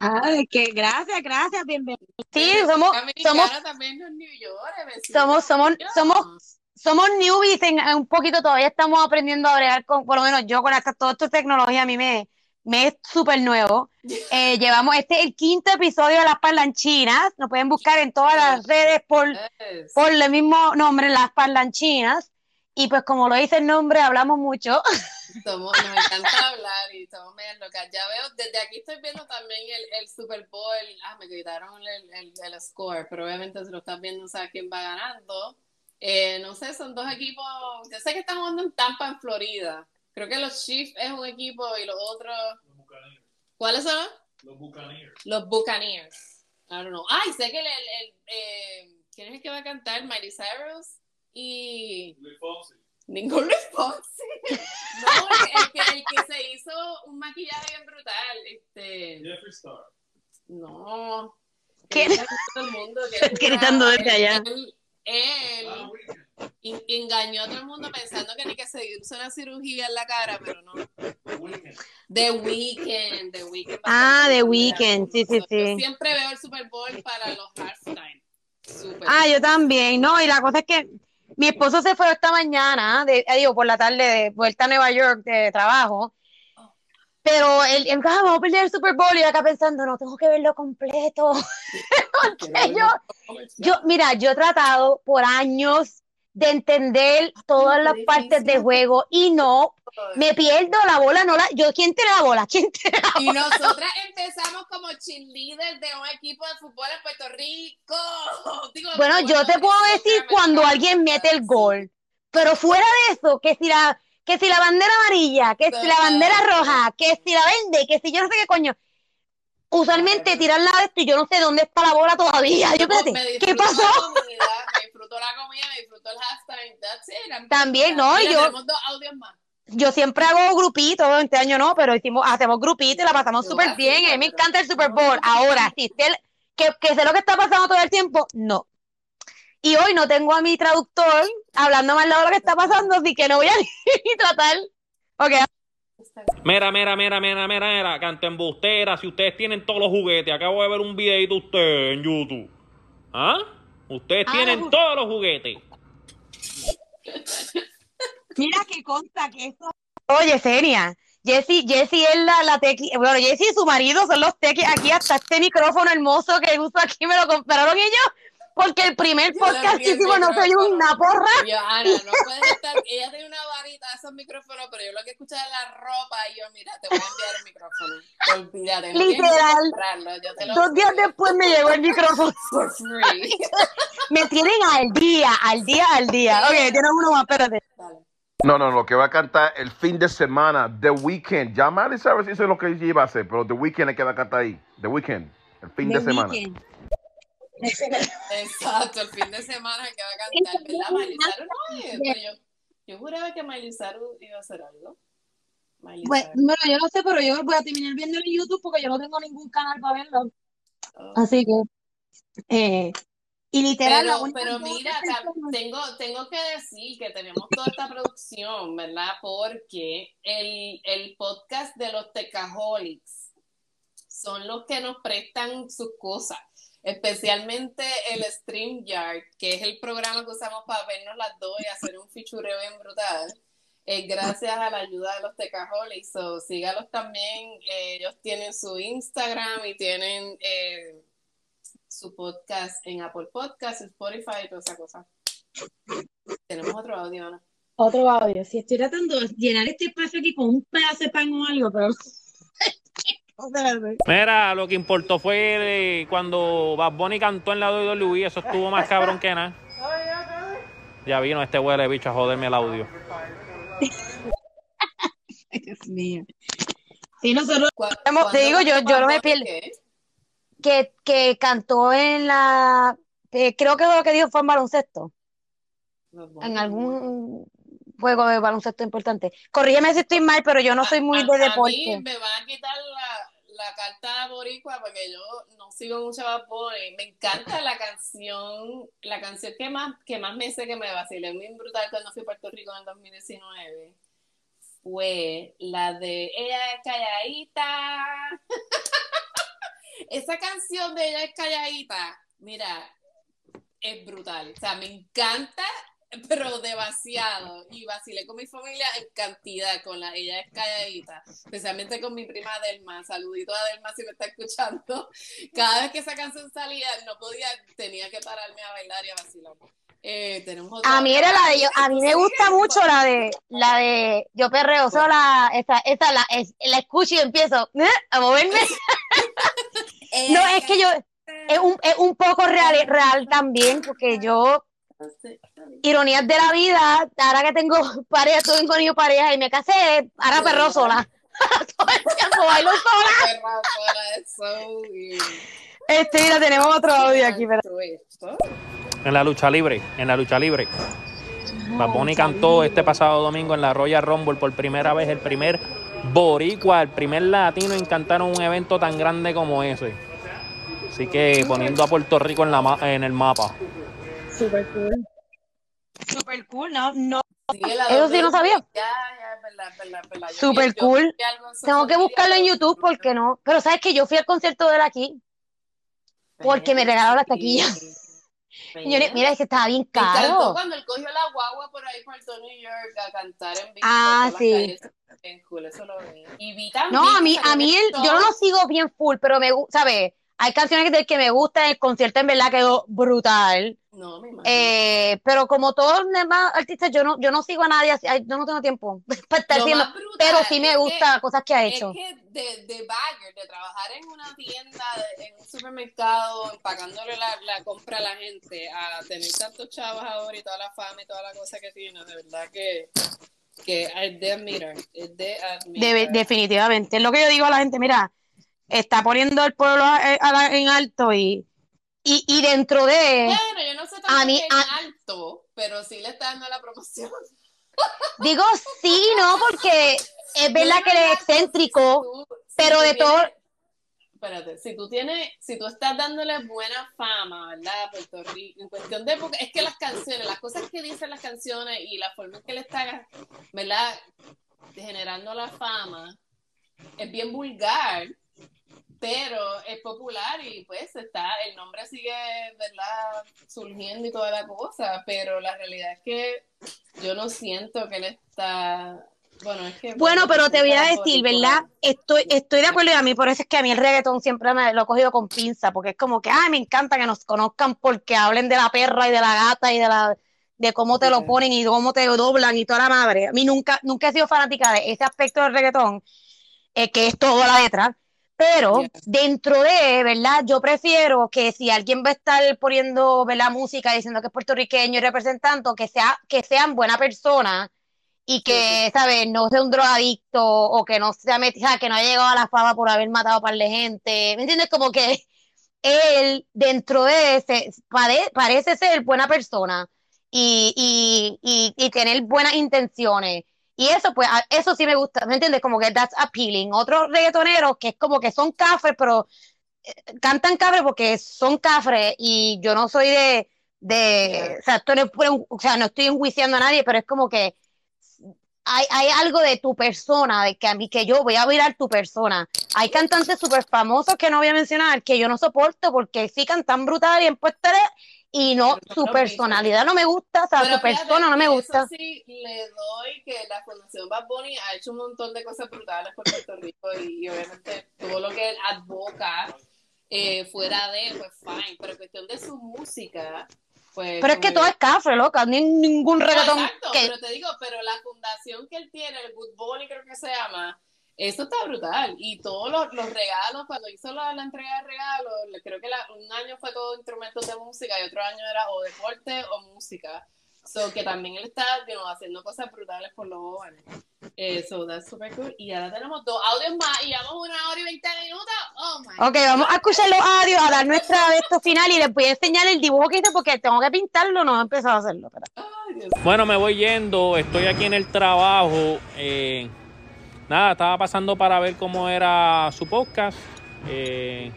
Ay, que gracias, gracias, bienvenido. Sí, somos, somos, también en New York, vecino. somos, somos, somos, somos newbies en, en un poquito, todavía estamos aprendiendo a bregar con, por lo menos yo con esta, toda esta tecnología, a mí me, me es súper nuevo. Eh, llevamos, este es el quinto episodio de Las Parlanchinas, nos pueden buscar en todas las redes por, por el mismo nombre, Las Parlanchinas. Y pues como lo dice el nombre, hablamos mucho. Somos, nos encanta hablar y somos medio locas. Ya veo, desde aquí estoy viendo también el, el Super Bowl. Ah, me quitaron el, el, el score, pero obviamente si lo estás viendo, sabes quién va ganando. Eh, no sé, son dos equipos. Yo sé que están jugando en Tampa, en Florida. Creo que los Chiefs es un equipo y los otros. ¿Cuáles son? Los Buccaneers. Los Buccaneers. I don't know. Ay, sé que el, el, el, eh, ¿quién es el que va a cantar? Miley Cyrus y ningún Luis Fonsi. No, el, el que, el que se hizo un maquillaje bien brutal. Este, Jeffree Star. no. Todo el mundo que- Gritando desde allá. Él, él en- engañó a todo el mundo pensando que ni que se hizo una cirugía en la cara, pero no. The Weeknd, The Weeknd. Ah, The The Weeknd, sí, sí, sí. Yo siempre veo el Super Bowl para los halftime. Super. Ah, yo también, no, y la cosa es que mi esposo se fue esta mañana, de, eh, digo, por la tarde, de vuelta a Nueva York de trabajo, pero él, él "Ah, vamos a perder el Super Bowl, y acá pensando, no, tengo que verlo completo. Porque yo, yo, mira, yo he tratado por años de entender todas las partes de juego y no, me pierdo la bola, no la, yo, ¿quién tiene la bola? ¿Quién tiene la Y nosotras empezamos como cheerleaders de un equipo de fútbol en Puerto Rico. Digo, Bueno, yo te puedo decir cuando alguien mete el gol, pero fuera de eso, que si la, que si la bandera amarilla, que si la bandera roja, que si la verde, que si yo no sé qué coño. Usualmente tiran la de esto y yo no sé dónde está la bola todavía. Yo ¿qué pasó? La comida, me disfruto la comida, me disfruto el halftime. That's it. También, no, Mira, yo- Tenemos dos audios más. Yo siempre hago grupitos, este año no, pero hicimos, hacemos grupitos y la pasamos súper bien. A mí me encanta el Super Bowl. Ahora, si sé el- que, que sé lo que está pasando todo el tiempo, no. Y hoy no tengo a mi traductor hablando más de lo que está pasando, así que no voy a ni tratar. Ok, Mira, mira, mira, mira, mira, mira, canto embustera. Si ustedes tienen todos los juguetes, acabo de ver un videito de ustedes en YouTube. ¿Ah? Ustedes Ah, tienen todos los juguetes. Mira que consta que eso. Oye, Senia, Jessy, Jessy es la, la tequi, bueno, Jessy y su marido son los tequis, aquí hasta este micrófono hermoso que uso aquí me lo compraron ellos, porque el primer podcast que hicimos no soy una porra. Yo, Ana, no puedes estar. Ella tiene una varita de esos micrófonos, pero yo lo que escucho es la ropa. Y yo, mira, te voy a enviar el micrófono. Olvídate. tienes Literal. comprarlo, yo te lo Dos días después me llegó el micrófono. For free. Me tienen al día, al día, al día. Ok, tienen uno más, espérate. Dale. No, no, lo que va a cantar el fin de semana, The Weeknd. Ya Miley Cyrus hizo lo que iba a hacer, pero The Weeknd es que va a cantar ahí. The Weeknd, el fin de The semana. Exacto, el fin de semana que va a cantar, ¿verdad? Miley Cyrus no es, pero yo, yo juraba que Miley Cyrus iba a hacer algo. Bueno, yo no sé, pero yo voy a terminar viendo en YouTube porque yo no tengo ningún canal para verlo. Oh. Así que, eh, y literal, Pero, pero mira, tengo, tengo que decir que tenemos toda esta producción, ¿verdad? Porque el, el podcast de los Tecaholics son los que nos prestan sus cosas, especialmente el StreamYard, que es el programa que usamos para vernos las dos y hacer un fichureo bien brutal. Es gracias a la ayuda de los Tecaholics, so, sígalos también, eh, ellos tienen su Instagram y tienen... eh, su podcast en Apple Podcasts, Spotify y toda esa cosa. Tenemos otro audio, Ana. Otro audio. Si estoy tratando de llenar este espacio aquí con un pedazo de pan o algo, pero. Mira, lo que importó fue cuando Bad Bunny cantó en la WWE, eso estuvo más cabrón que nada. Ya vino este huele bicho a joderme el audio. Dios mío. Sí, nosotros. ¿Cu- Hemos- te digo, yo- yo no me pierdo. Que, que cantó en la. eh, creo que lo que dijo fue en baloncesto. En algún juego de baloncesto importante. Corrígeme si estoy mal, pero yo no soy muy A- de a mí deporte. me van a quitar la, la carta boricua porque yo no sigo mucho a Bad Bunny. Me encanta la canción, la canción que más, que más me sé que me vacilé muy brutal cuando fui a Puerto Rico en el 2019 fue la de Ella es calladita. Esa canción de Ella es calladita, mira, es brutal. O sea, me encanta, pero demasiado. Y vacilé con mi familia en cantidad con la Ella es calladita, especialmente con mi prima Delma. Saludito a Delma si me está escuchando. Cada vez que esa canción salía, no podía, tenía que pararme a bailar y a vacilar. Eh, tenemos otra- A mí era la de yo, a mí me gusta mucho la de la de yo perreo sola, esa, esa la, es, la escucho y empiezo ¿eh? a moverme. No, es que yo es un, es un poco real, real también, porque yo, ironías de la vida, ahora que tengo pareja, estoy con mi pareja y me casé, ahora perreo sola. Todo el tiempo bailo sola. Perra sola, es so weird. Este, mira, tenemos otro audio aquí, pero. En la lucha libre, en la lucha libre. Bad Bunny cantó este pasado domingo en la Royal Rumble por primera vez, el primer boricua, el primer latino en cantar un evento tan grande como ese. Así que poniendo a Puerto Rico en, la ma- en el mapa. Super cool. Super cool, no, no. Sí, Eso sí no sabía. Ya, ya, es verdad, es verdad, es verdad. Vi- yo cool. en Tengo que buscarlo en YouTube porque no. Pero sabes que yo fui al concierto de él aquí porque me regalaron las taquillas. Señores, mira, es que estaba bien Me encantó caro. cuando él cogió la guagua por ahí por todo New York a cantar en vivo. Ah, sí. calles. Bien cool, eso lo vi. Y vi también No, a mí, a mí en él, el yo no lo sigo bien full, pero me gusta, ¿sabes? Hay canciones del que me gusta, el concierto en verdad quedó brutal. No, me. Eh, pero como todos los demás artistas, yo no, yo no sigo a nadie así, yo no tengo tiempo para estar brutal pero sí me es gusta cosas que ha Es hecho. que de, de bagger, de trabajar en una tienda, de- en un supermercado, empacándole la, la compra a la gente, a tener tantos chavos ahora y toda la fama y toda la cosa que tiene, de verdad que, que es de admirar, es de admirar. Debe- definitivamente. Es lo que yo digo a la gente, mira, está poniendo el pueblo a- a la- en alto y, y, y dentro de, Bueno, yo no sé A mí- a- en alto, pero sí le está dando la promoción. digo sí, ¿no? Porque es verdad que él es excéntrico, Tú- si pero de tienes- todo- Espérate, si tú tienes, si tú estás dándole buena fama, ¿verdad? A Puerto Rico, en cuestión de, porque es que las canciones, las cosas que dicen las canciones y la forma en que le está, ¿verdad? Generando la fama, es bien vulgar, pero es popular y pues está, el nombre sigue, ¿verdad? Surgiendo y toda la cosa, pero la realidad es que yo no siento que él está, bueno, es que... Bueno, pero te voy a decir. ¿verdad? Estoy, estoy de acuerdo y a mí por eso es que a mí el reggaetón siempre me lo he cogido con pinza, porque es como que, ay, me encanta que nos conozcan porque hablen de la perra y de la gata y de la de cómo te lo ponen y cómo te doblan y toda la madre. A mí nunca, nunca he sido fanática de ese aspecto del reggaetón, eh, que es todo la letra. Pero Yeah. dentro de, ¿verdad? Yo prefiero que si alguien va a estar poniendo, ¿verdad? Música diciendo que es puertorriqueño y representante, que sea, que sean buena persona y que, ¿sabes? No sea un drogadicto o que no sea metido, que no haya llegado a la fama por haber matado a par de gente. ¿Me entiendes? Como que él dentro de ese pare- parece ser buena persona y, y, y, y tener buenas intenciones. Y eso, pues, eso sí me gusta, ¿me entiendes? Como que that's appealing. Otros reggaetoneros que es como que son cafres, pero eh, cantan cafres porque son cafres y yo no soy de, de, o sea, esto no es o sea, no estoy enjuiciando a nadie, pero es como que hay, hay algo de tu persona, de que a mí, que yo voy a mirar tu persona. Hay cantantes súper famosos que no voy a mencionar, que yo no soporto porque sí cantan brutal y en puesta y no, su personalidad no me gusta, o sea, Pero su fíjate persona no me gusta. Eso sí, le doy que la Fundación Bad Bunny ha hecho un montón de cosas brutales por Puerto Rico y, y obviamente todo lo que él advoca eh, fuera de, pues fine, pero en cuestión de su música, pues... Pero es que todo es cafre, loca, ni ningún No, reggaetón exacto, que pero te digo, pero la fundación que él tiene, el Good Bunny creo que se llama, eso está brutal. Y todos los, los regalos, cuando hizo la, la entrega de regalos, creo que la- un año fue todo instrumentos de música y otro año era o deporte o música. So que también él está you know, haciendo cosas brutales por los jóvenes. Eh, so that's super cool. Y ahora tenemos dos audios más y llevamos una hora y veinte minutos. Oh my Ok, vamos a escuchar los audios, a dar nuestra de esto final y les voy a enseñar el dibujo que hice porque tengo que pintarlo, no he empezado a hacerlo. Ay, Dios. Bueno, me voy yendo, estoy aquí en el trabajo. eh, nada, estaba pasando para ver cómo era su podcast. Eh,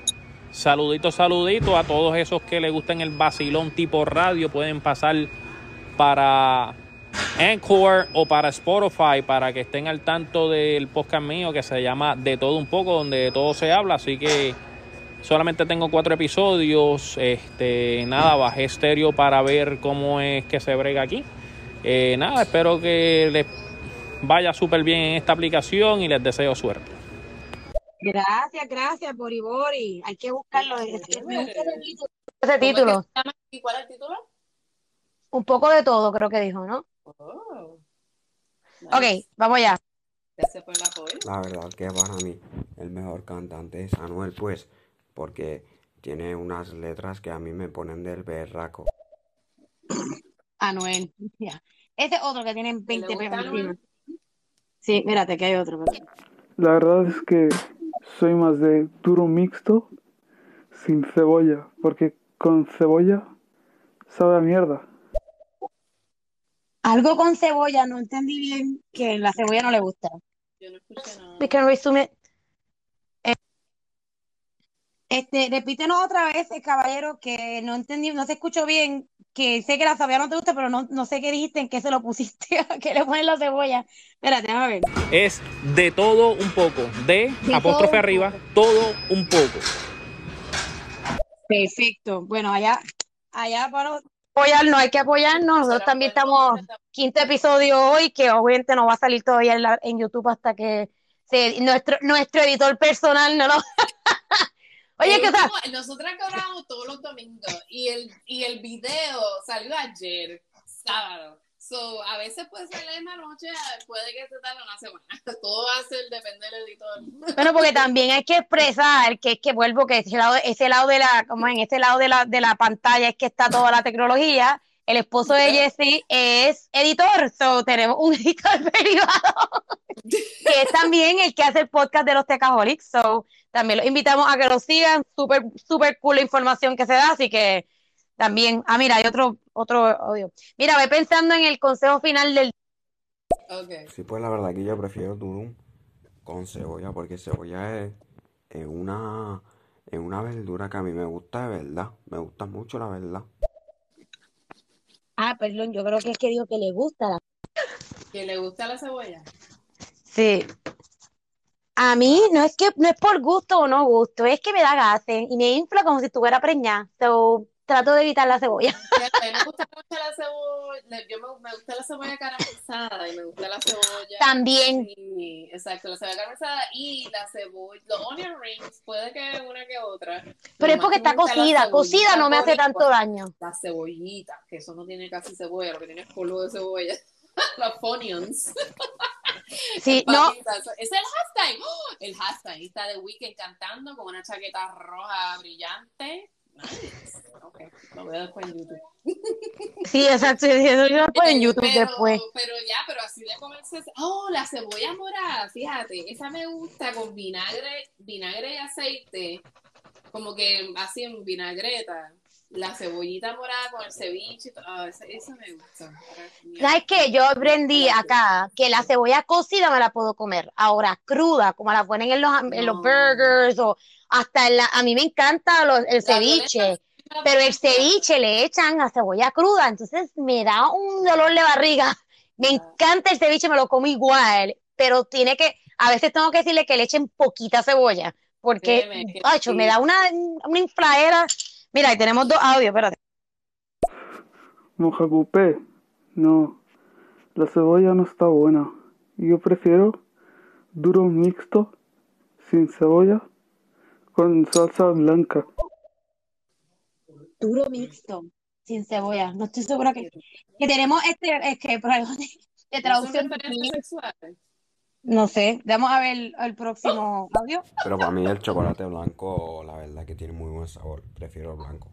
saludito, saludito a todos esos que les gustan el vacilón tipo radio. Pueden pasar para Anchor o para Spotify para que estén al tanto del podcast mío que se llama De todo un poco, donde de todo se habla. Así que solamente tengo cuatro episodios. Este, nada, bajé estéreo para ver cómo es que se brega aquí. Eh, nada, espero que les vaya súper bien en esta aplicación y les deseo suerte. Gracias, gracias, Bori Bori. Hay que buscarlo. Me gusta ese título. ¿Y cuál es el título? Un poco de todo, creo que dijo, ¿no? Oh, Ok, vamos allá. Gracias por el apoyo. La verdad que para mí el mejor cantante es Anuel, pues, porque tiene unas letras que a mí me ponen del berraco. Anuel. Ya. Ese es otro que tiene 20 gusta pesos. Sí, mírate que hay otro. La verdad es que soy más de duro mixto sin cebolla, porque con cebolla sabe a mierda. Algo con cebolla, no entendí bien que la cebolla no le gusta. Yo no escuché nada. We can resume it. Este, repítenos otra vez, eh, caballero, que no entendí, no se escuchó bien, que sé que la cebolla no te gusta, pero no, no sé qué dijiste, en qué se lo pusiste, a qué le pones la cebolla. Espérate, déjame ver. Es de todo un poco, de, De apóstrofe todo arriba, todo un poco. Perfecto. Bueno, allá, allá para apoyarnos, hay que apoyarnos. Nosotros también estamos quinto episodio hoy, que obviamente no va a salir todavía en, la- en YouTube hasta que se, nuestro, nuestro editor personal no lo. Oye, o sea, último- nosotras grabamos todos los domingos y el, y el video salió ayer, sábado. So, a veces puede ser la misma noche, puede que se tarde una semana. Todo va a ser, depende del editor. Bueno, porque también hay que expresar que es que vuelvo que ese lado, ese lado de la, como en ese lado de la, de la pantalla es que está toda la tecnología. El esposo de Jesse es editor, so tenemos un editor privado que es también el que hace el podcast de los Tecaholics, so también los invitamos a que lo sigan, súper, súper cool la información que se da, así que también, ah, mira, hay otro, otro audio. Mira, voy pensando en el consejo final del Okay. Sí, pues la verdad que yo prefiero durum con cebolla, porque cebolla es, es una, es una verdura que a mí me gusta de verdad. Me gusta mucho la verdad. Ah, perdón, yo creo que es que digo que le gusta la ¿Que le gusta la cebolla? Sí. A mí no es que no es por gusto o no gusto, es que me da gases y me infla como si estuviera preñada. So, trato de evitar la cebolla. A mí me gusta mucho la cebolla, yo me, me gusta la cebolla caramelizada y me gusta la cebolla. También. Exacto, la cebolla caramelizada y la cebolla, los onion rings, puede que una que otra. Pero es porque está cocida, cocida no me hace tanto daño. La cebollita, que eso no tiene casi cebolla, lo que tiene es polvo de cebolla. los onions. Sí, no, Es el hashtag. ¡Oh! El hashtag. Está de Weekend cantando con una chaqueta roja brillante. Nice. Ok, lo veo después en YouTube. sí, exacto, eso yo lo pongo en YouTube pero, después. Pero ya, pero así de comerse. Oh, la cebolla morada, fíjate, esa me gusta con vinagre, vinagre y aceite. como que así en vinagreta, la cebollita morada con el ceviche, todo. Ah, eso, eso me gusta. ¿Sabes qué? Yo aprendí acá que la cebolla cocida me la puedo comer. Ahora, cruda, como la ponen en los, en los No. burgers o hasta en la... A mí me encanta los- el La ceviche, violeta pero el ceviche le echan a cebolla cruda, entonces me da un dolor de barriga. Me encanta el ceviche, me lo como igual, pero tiene que... A veces tengo que decirle que le echen poquita cebolla, porque, Créeme que ay, me sí. da una, una infladera. Mira, ahí tenemos dos audios, espérate. Mojacupé. No, la cebolla no está buena. Yo prefiero duro mixto, sin cebolla, con salsa blanca. Duro mixto, sin cebolla. No estoy segura que, que tenemos este, es que, por algo de, de ¿No son traducción. referencias sexuales? No sé, vamos a ver el próximo audio. Pero para mí el chocolate blanco, la verdad que tiene muy buen sabor. Prefiero el blanco.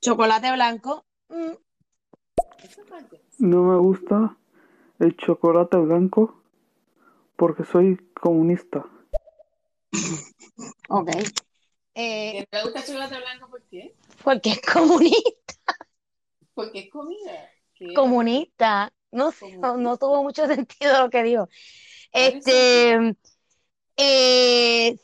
Chocolate blanco. mm, No me gusta el chocolate blanco porque soy comunista. ok. ¿Que Eh, no le gusta el chocolate blanco por qué? porque es comunista. Porque es comida. ¿Qué? Comunista. No sé, no, no tuvo mucho sentido lo que dijo. Este, eh,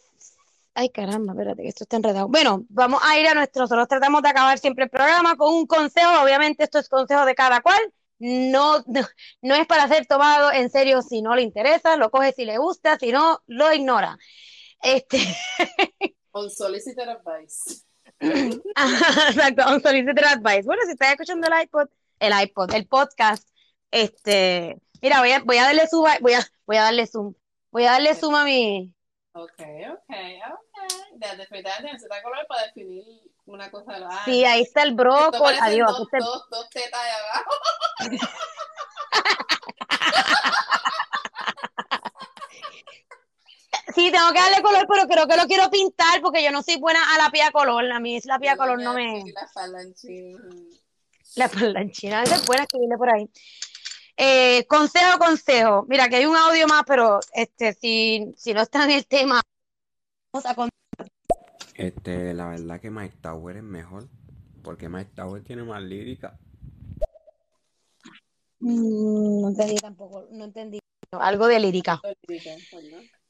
ay caramba, espérate que esto está enredado. Bueno, vamos a ir a nuestro, nosotros tratamos de acabar siempre el programa con un consejo, obviamente esto es consejo de cada cual, no, no, no es para ser tomado en serio si no le interesa, lo coge si le gusta, si no, lo ignora. Este, Unsolicited advice. exacto, unsolicited advice. Bueno, si estás escuchando el iPod, el iPod, el podcast, este, mira, voy a, voy a darle zoom, voy a, voy a darle zoom, voy a darle zoom a mi, Ok, ok, ok. De, definitivamente necesita color para definir una cosa de la otra. sí, ahí está el brócoli, adiós, dos, está dos, dos tetas ahí abajo. Sí, tengo que darle color, pero creo que lo quiero pintar porque yo no soy buena a la pía color. A mí la pía color no me. La falanchina. La parlanchina, esa es buena escribirle por ahí. Eh, consejo, consejo. Mira, que hay un audio más, pero este, si, si no está en el tema, vamos a Este, la verdad que Mike Tower es mejor. Porque Mike Tower tiene más lírica. Mm, no entendí tampoco, no entendí. Algo de lírica.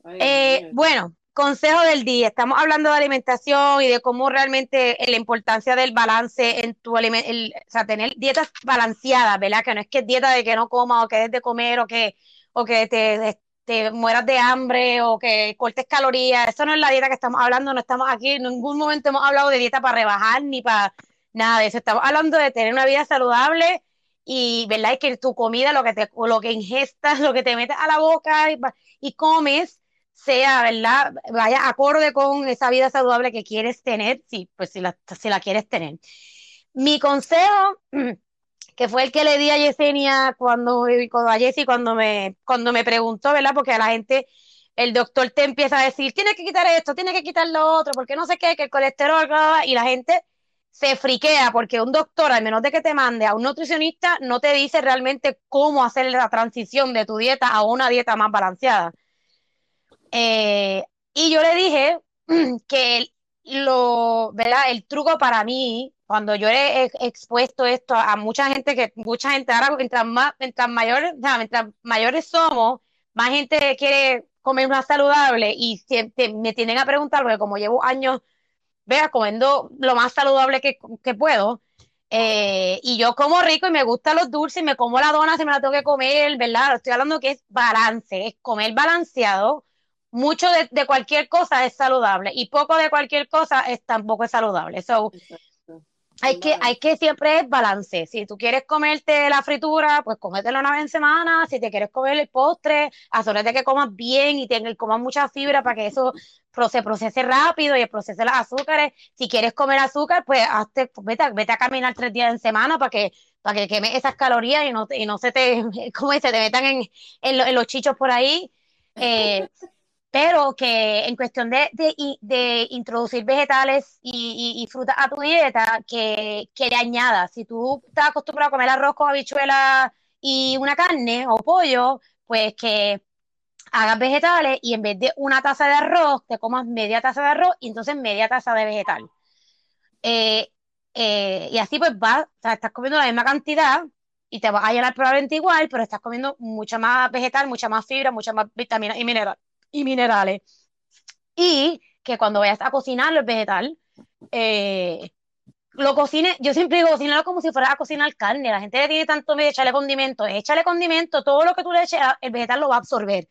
Ay, Eh, bueno, consejo del día. Estamos hablando de alimentación y de cómo realmente la importancia del balance en tu alimento, o sea, tener dietas balanceadas, ¿verdad? Que no es que es dieta de que no comas o que des de comer o que, o que te, te mueras de hambre o que cortes calorías. Eso no es la dieta que estamos hablando. No estamos aquí, en ningún momento hemos hablado de dieta para rebajar ni para nada de eso. Estamos hablando de tener una vida saludable y, ¿verdad? Y que tu comida, lo que te, lo que ingestas, lo que te metes a la boca y comes sea, ¿verdad? Vaya acorde con esa vida saludable que quieres tener, sí, pues si la, si la quieres tener. Mi consejo, que fue el que le di a Yesenia cuando, a Jessie cuando me, cuando me preguntó, ¿verdad? Porque a la gente, el doctor te empieza a decir, tienes que quitar esto, tienes que quitar lo otro, porque no sé qué, que el colesterol, bla, bla, bla", y la gente se friquea porque un doctor, al menos de que te mande a un nutricionista, no te dice realmente cómo hacer la transición de tu dieta a una dieta más balanceada. Eh, y yo le dije que lo, ¿verdad? El truco para mí, cuando yo he expuesto esto a mucha gente, que mucha gente ahora, mientras más, mientras mayores, mientras mayores somos, más gente quiere comer más saludable y me tienden a preguntar, porque como llevo años, vea, comiendo lo más saludable que, que puedo, eh, y yo como rico y me gustan los dulces, me como la dona si me la tengo que comer, ¿verdad? Estoy hablando que es balance, es comer balanceado. Mucho de, de cualquier cosa es saludable y poco de cualquier cosa es tampoco es saludable. So, hay que, hay que siempre es balance. Si tú quieres comerte la fritura, pues cómetela una vez en semana. Si te quieres comer el postre, asegúrate que comas bien y tengas, comas mucha fibra para que eso se procese rápido y procese los azúcares. Si quieres comer azúcar, pues hazte, vete, a- vete a caminar tres días en semana para que, para que quemes esas calorías y no, y no se te, ¿cómo se te metan en, en, lo- en los chichos por ahí. Eh, pero que en cuestión de, de, introducir vegetales y, frutas a tu dieta, que, que le añadas. Si tú estás acostumbrado a comer arroz con habichuela y una carne o pollo, pues que hagas vegetales y en vez de una taza de arroz, te comas media taza de arroz y entonces media taza de vegetal. Eh, eh, y así pues vas, estás comiendo la misma cantidad y te vas a llenar probablemente igual, pero estás comiendo mucha más vegetal, mucha más fibra, mucha más vitaminas y, mineral, y minerales. Y que cuando vayas a cocinar el vegetal, eh, lo cocine, yo siempre digo, cocinarlo como si fuera a cocinar carne. La gente le tiene tanto miedo, échale condimento, échale condimento, todo lo que tú le eches, el vegetal lo va a absorber.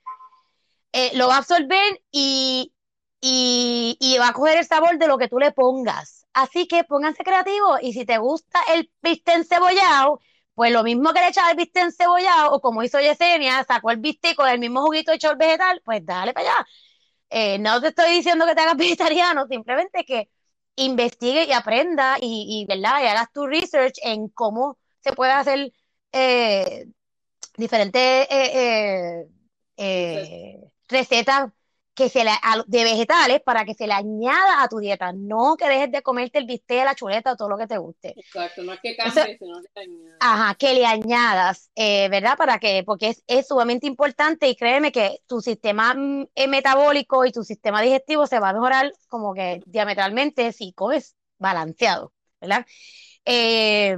Eh, lo va a absorber y, y, y va a coger el sabor de lo que tú le pongas. Así que pónganse creativos y si te gusta el bistec encebollado, pues lo mismo que le echaba el bistec encebollado o como hizo Yesenia, sacó el bistec con el mismo juguito hecho el vegetal, pues dale para allá. Eh, no te estoy diciendo que te hagas vegetariano, simplemente que investigue y aprenda y, y, ¿verdad? y hagas tu research en cómo se puede hacer eh, diferentes eh, recetas que se le, a- de vegetales para que se le añada a tu dieta, no que dejes de comerte el bistec, la chuleta o todo lo que te guste. Exacto, no es que Eso- cambie, sino que añade. Ajá, que le añadas, eh, ¿verdad? Para que, porque es, es sumamente importante y créeme que tu sistema mm, metabólico y tu sistema digestivo se va a mejorar como que diametralmente si comes balanceado, ¿verdad? Eh,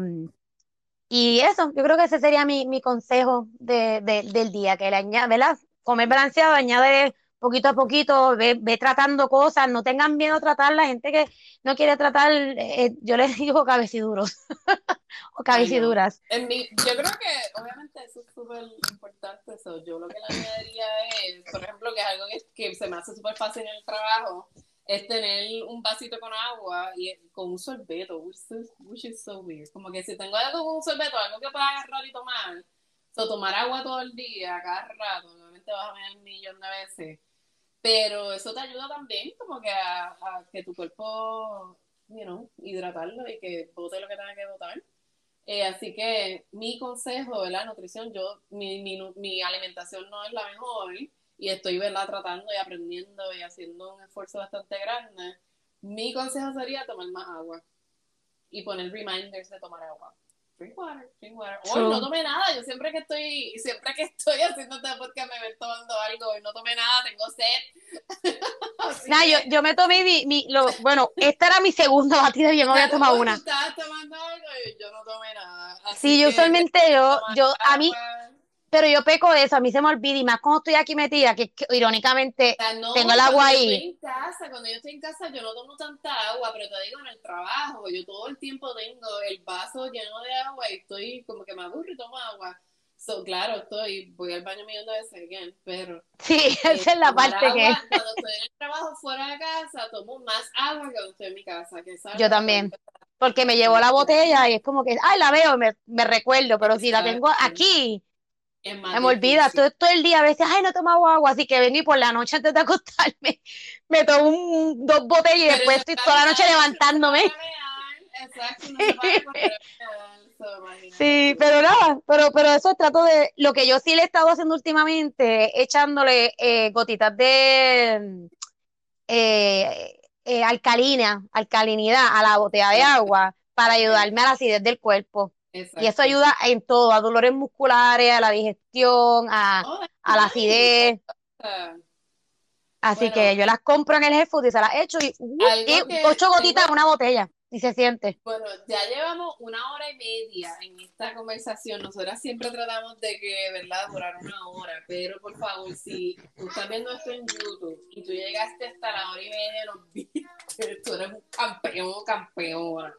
y eso, yo creo que ese sería mi, mi consejo de, de- del día, que le añade, ¿verdad? Comer balanceado, añade poquito a poquito, ve, ve tratando cosas, no tengan miedo a tratar, la gente que no quiere tratar, eh, yo les digo cabeciduros o cabeciduras. En mi, yo creo que obviamente eso es súper importante. Eso. Yo lo que le añadiría es, por ejemplo, que es algo que, que se me hace súper fácil en el trabajo, es tener un vasito con agua y con un sorbeto, which is, which is so weird. Como que si tengo algo con un sorbeto, algo que pueda agarrar y tomar, so, tomar agua todo el día, cada rato, obviamente vas a ver un millón de veces, pero eso te ayuda también como que a, que tu cuerpo, you know, hidratarlo y que bote lo que tenga que botar. Eh, así que mi consejo la nutrición, yo, mi, mi, mi alimentación no es la mejor y estoy, ¿verdad? Tratando y aprendiendo y haciendo un esfuerzo bastante grande. Mi consejo sería tomar más agua y poner reminders de tomar agua. Drink water, drink water. Hoy True. no tomé nada, yo siempre que estoy, siempre que estoy haciendo este podcast me ven tomando algo y no tomé nada, tengo sed. Así Nada, yo, que- yo me tomé mi, mi- lo, bueno, esta era mi segunda batida y yo me había tomado una. estabas tomando algo y yo no tomé nada. Así Sí, yo que usualmente yo, yo, a mí, agua. Pero yo peco de eso, a mí se me olvida y más cuando estoy aquí metida, que, que irónicamente O sea, no, tengo el agua cuando yo ahí. estoy en casa, cuando yo estoy en casa yo no tomo tanta agua, pero te digo en el trabajo, yo todo el tiempo tengo el vaso lleno de agua y estoy como que me aburro y tomo agua. So, claro, estoy, voy al baño millón de veces, again, pero Sí, eh, esa es la parte que agua, cuando estoy en el trabajo fuera de casa, tomo más agua que cuando estoy en mi casa, que es algo yo que también, que porque me llevo la botella y es como que, ay, la veo, me, me recuerdo, pero si la tengo aquí, es más se me olvida, todo, todo el día a veces, ay, no he tomado agua, así que vengo y por la noche antes de acostarme, me tomo un- dos botellas y después estoy toda la noche levantándome. Exacto, no Sí, pero nada, pero, pero eso trato de, lo que yo sí le he estado haciendo últimamente, echándole eh, gotitas de eh, eh, alcalina, alcalinidad a la botella de agua para ayudarme a la acidez del cuerpo. Y eso ayuda en todo, a dolores musculares, a la digestión, a, Oh, a la acidez. Así Bueno, que yo las compro en el health food y se las echo y, uh, y que ocho gotitas en una botella y se siente. bueno, ya llevamos una hora y media en esta conversación. Nosotras siempre tratamos de que, ¿verdad?, durar una hora. Pero por favor, si tú estás viendo esto en YouTube y tú llegaste hasta la hora y media, nos viste, tú eres un campeón, campeona.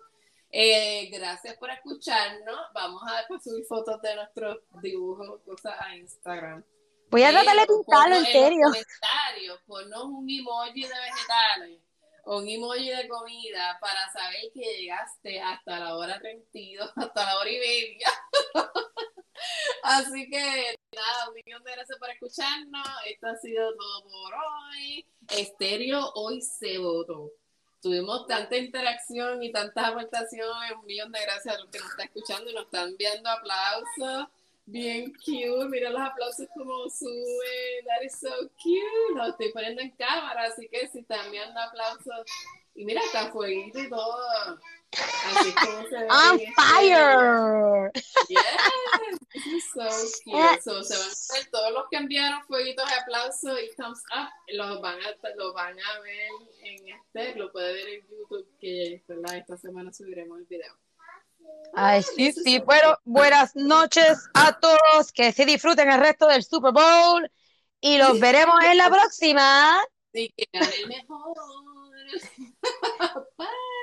Eh, gracias por escucharnos. Vamos a subir fotos de nuestros dibujos, cosas a Instagram. Voy a tratar de pintarlo, en serio. comentarios, ponnos un emoji de vegetales o un emoji de comida para saber que llegaste hasta la hora 32, hasta la hora y media. Así que nada, un millón de gracias por escucharnos. Esto ha sido todo por hoy. Estéreo hoy se votó. Tuvimos tanta interacción y tantas aportaciones. Un millón de gracias a los que nos están escuchando y nos están enviando aplausos. Bien cute, mira los aplausos como suben, that is so cute, lo estoy poniendo en cámara, así que si están viendo aplausos, y mira, está fueguito y todo, Así es como se ve On en fire. Yes, this is so cute. So, se van a ver todos los que enviaron fueguitos, aplausos y thumbs up, los van a, los van a ver en este, lo puede ver en YouTube, que ¿verdad? esta semana subiremos el video. Ay, sí, sí. Bueno, buenas noches a todos. Que se disfruten el resto del Super Bowl. Y los veremos en la próxima. Sí, que mejor. Bye.